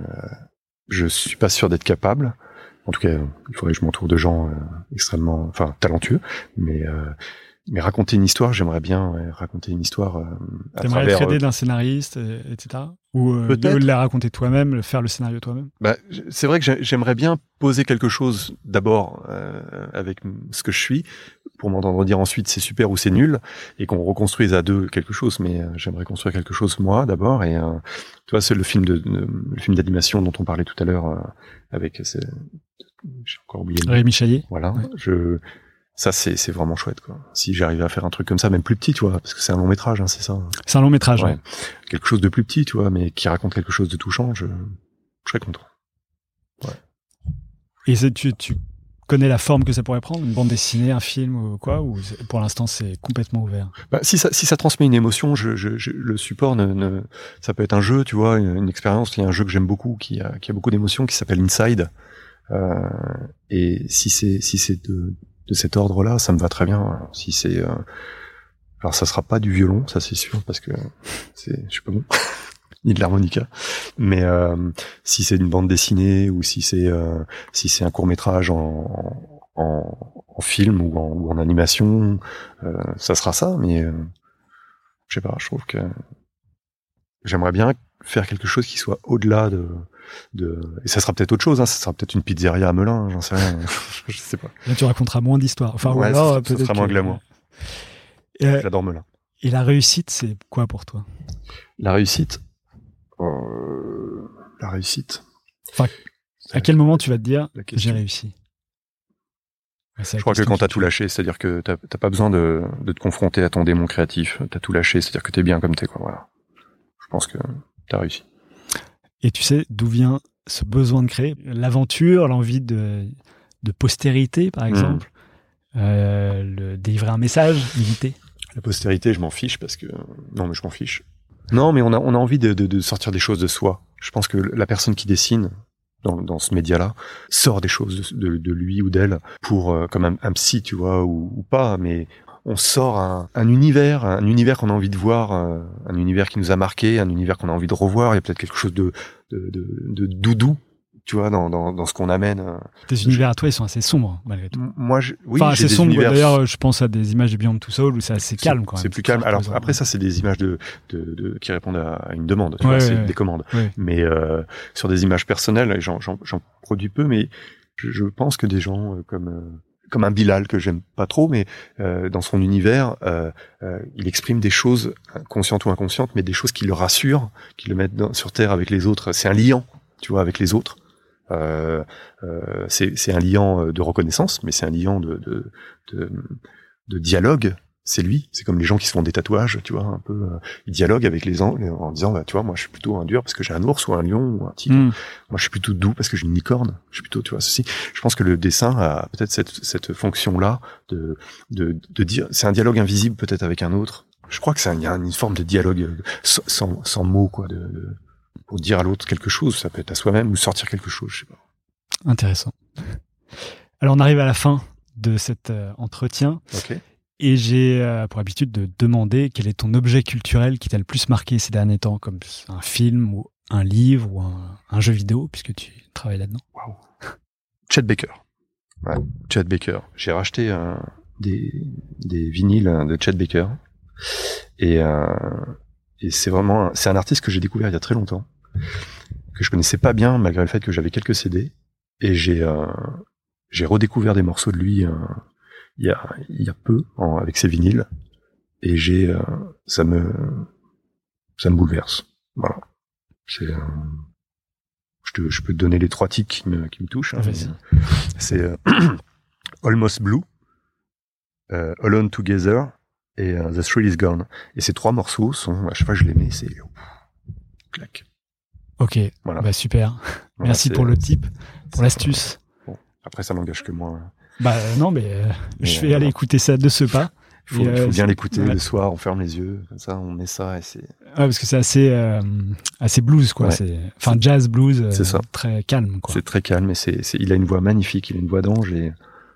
je suis pas sûr d'être capable. En tout cas, il faudrait que je m'entoure de gens euh, extrêmement, enfin, talentueux. Mais euh, mais raconter une histoire, j'aimerais bien ouais, raconter une histoire euh, T'aimerais travers. être aidé euh, d'un scénariste, etc. Ou euh, Peut-être. de la raconter toi-même, faire le scénario toi-même? Bah, c'est vrai que j'ai- j'aimerais bien poser quelque chose d'abord euh, avec ce que je suis, pour m'entendre dire ensuite c'est super ou c'est nul, et qu'on reconstruise à deux quelque chose. Mais euh, j'aimerais construire quelque chose moi d'abord. Et tu vois, c'est le film de, de- le film d'animation dont on parlait tout à l'heure avec. J'ai encore oublié. Rémi Chaillet Voilà. Ouais. Je ça c'est c'est vraiment chouette quoi. Si j'arrivais à faire un truc comme ça, même plus petit, tu vois, parce que c'est un long métrage, hein, c'est ça. C'est un long métrage. Ouais. ouais. Quelque chose de plus petit, tu vois, mais qui raconte quelque chose de touchant, je, je serais content. Et c'est- tu, tu connais la forme que ça pourrait prendre Une bande dessinée, un film ou quoi Ou pour l'instant, c'est complètement ouvert? Bah, si ça si ça transmet une émotion, je, je, je- le support ne, ne ça peut être un jeu, tu vois, une, une expérience. Il y a un jeu que j'aime beaucoup qui a qui a beaucoup d'émotions qui s'appelle Inside. Euh, et si c'est si c'est de de cet ordre-là, ça me va très bien. Si c'est euh, alors ça sera pas du violon, ça c'est sûr parce que c'est je suis pas bon. ni de l'harmonica. Mais euh, si c'est une bande dessinée ou si c'est euh, si c'est un court métrage en, en, en film ou en, ou en animation, euh, ça sera ça. Mais euh, je sais pas, je trouve que j'aimerais bien faire quelque chose qui soit au-delà de, de et ça sera peut-être autre chose. Hein, ça sera peut-être une pizzeria à Melun, j'en sais rien. je sais pas. Là, tu raconteras moins d'histoires. Enfin, ou Ouais, alors, ça- sera moins que- glamour. Euh, J'adore Melun. et la réussite, c'est quoi pour toi? La réussite. euh, la réussite. Enfin, À quel moment tu vas te dire j'ai réussi? Je crois que quand t'as tout lâché, c'est-à-dire que t'as t'as pas besoin de, de te confronter à ton démon créatif, t'as tout lâché, c'est-à-dire que t'es bien comme t'es, quoi. Voilà. Je pense que t'as réussi. Et tu sais d'où vient ce besoin de créer L'aventure, l'envie de, de postérité, par exemple, euh, le, délivrer un message, éviter. La postérité, je m'en fiche parce que non, mais je m'en fiche. Non, mais on a on a envie de, de, de sortir des choses de soi. Je pense que la personne qui dessine dans, dans ce média-là sort des choses de lui ou d'elle pour euh, comme un, un psy, tu vois, ou, ou pas, mais on sort un, un univers, un univers qu'on a envie de voir, euh, un univers qui nous a marqué, un univers qu'on a envie de revoir. Il y a peut-être quelque chose de, de, de, de doudou, tu vois, dans, dans, dans ce qu'on amène. euh. Tes univers à toi, ils sont assez sombres, malgré tout. Moi, je, oui, enfin, assez sombres. univers- D'ailleurs, je pense à des images de Beyond Two Souls où c'est assez calme quand même. C'est plus calme. Alors après ça, c'est des images de, de, de- qui répondent à une demande. Tu Ouais, vois, c'est ouais, des commandes. Mais euh, sur des images personnelles, j'en produis peu, mais je, je pense que des gens euh, comme euh, comme un Bilal que j'aime pas trop, mais euh, dans son univers, euh, euh, il exprime des choses conscientes ou inconscientes, mais des choses qui le rassurent, qui le mettent sur terre avec les autres. C'est un liant, tu vois, avec les autres. Euh, euh, c'est, c'est un liant euh, de reconnaissance, mais c'est un liant de, de, de, de dialogue. C'est lui. C'est comme les gens qui se font des tatouages, tu vois, un peu. euh, ils dialoguent avec les gens en disant, bah, tu vois, moi, je suis plutôt un dur parce que j'ai un ours ou un lion ou un tigre. Hmm. Moi, je suis plutôt doux parce que j'ai une licorne. Je suis plutôt, tu vois, ceci. Je pense que le dessin a peut-être cette, cette fonction-là de, de, de dire, c'est un dialogue invisible peut-être avec un autre. Je crois que c'est y a une forme de dialogue euh, sans, sans, sans mots, quoi, de, de- pour dire à l'autre quelque chose. Ça peut être à soi-même ou sortir quelque chose, je sais pas. Intéressant. Alors, on arrive à la fin de cet euh, entretien. Ok. Et j'ai euh, pour habitude de demander quel est ton objet culturel qui t'a le plus marqué ces derniers temps, comme un film ou un livre ou un, un jeu vidéo, puisque tu travailles là-dedans. Chet Baker. Ouais, Chet Baker. J'ai racheté euh, des, des vinyles de Chet Baker. Et, euh, et c'est vraiment, un- c'est un artiste que j'ai découvert il y a très longtemps, que je connaissais pas bien malgré le fait que j'avais quelques CD. Et j'ai, euh, j'ai redécouvert des morceaux de lui euh, il y a, il y a peu en- avec ses vinyles. Et j'ai, euh, ça me, ça me bouleverse. Voilà. C'est, euh, je, te, je peux te donner les trois titres qui me, qui me touchent. hein, c'est euh, Almost Blue, Alone Together et The Thrill Is Gone. Et ces trois morceaux sont, à chaque fois que je les mets, c'est clac. Ok, Voilà. bah super. Voilà, Merci pour le tip, pour l'astuce. Après, ça n'engage que moi. Bah euh, non, mais euh, je euh, vais aller écouter ça de ce pas. Il faut, bien l'écouter ouais. le soir, on ferme les yeux, comme ça, on met ça et c'est. Ouais, parce que c'est assez, assez blues, quoi. Ouais. C'est, enfin, jazz blues, C'est ça. très calme, quoi. C'est très calme et c'est, il a une voix magnifique, il a une voix d'ange et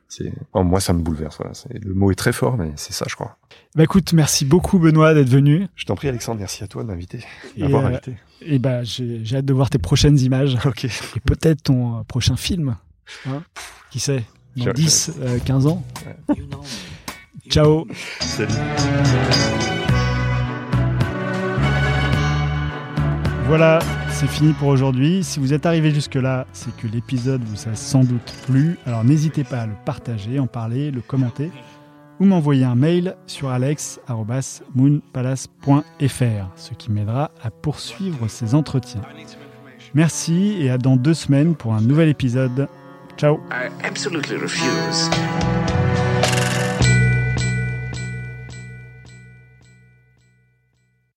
c'est, oh, moi ça me bouleverse. Voilà. Le mot est très fort, mais c'est ça, je crois. Bah écoute, merci beaucoup Benoît d'être venu. Je t'en prie, Alexandre, merci à toi de m'inviter, d'avoir euh, invité. Et bah j'ai, hâte de voir tes prochaines images Ok. et peut-être ton prochain film. Hein Qui sait? Dans Je- 10, euh, 15 ans. Ciao. Salut. Voilà, c'est fini pour aujourd'hui. Si vous êtes arrivé jusque-là, c'est que l'épisode vous a sans doute plu. Alors n'hésitez pas à le partager, en parler, le commenter ou m'envoyer un mail sur alex.moonpalace.fr, ce qui m'aidera à poursuivre ces entretiens. Merci et à dans deux semaines pour un nouvel épisode. Ciao. I absolutely refuse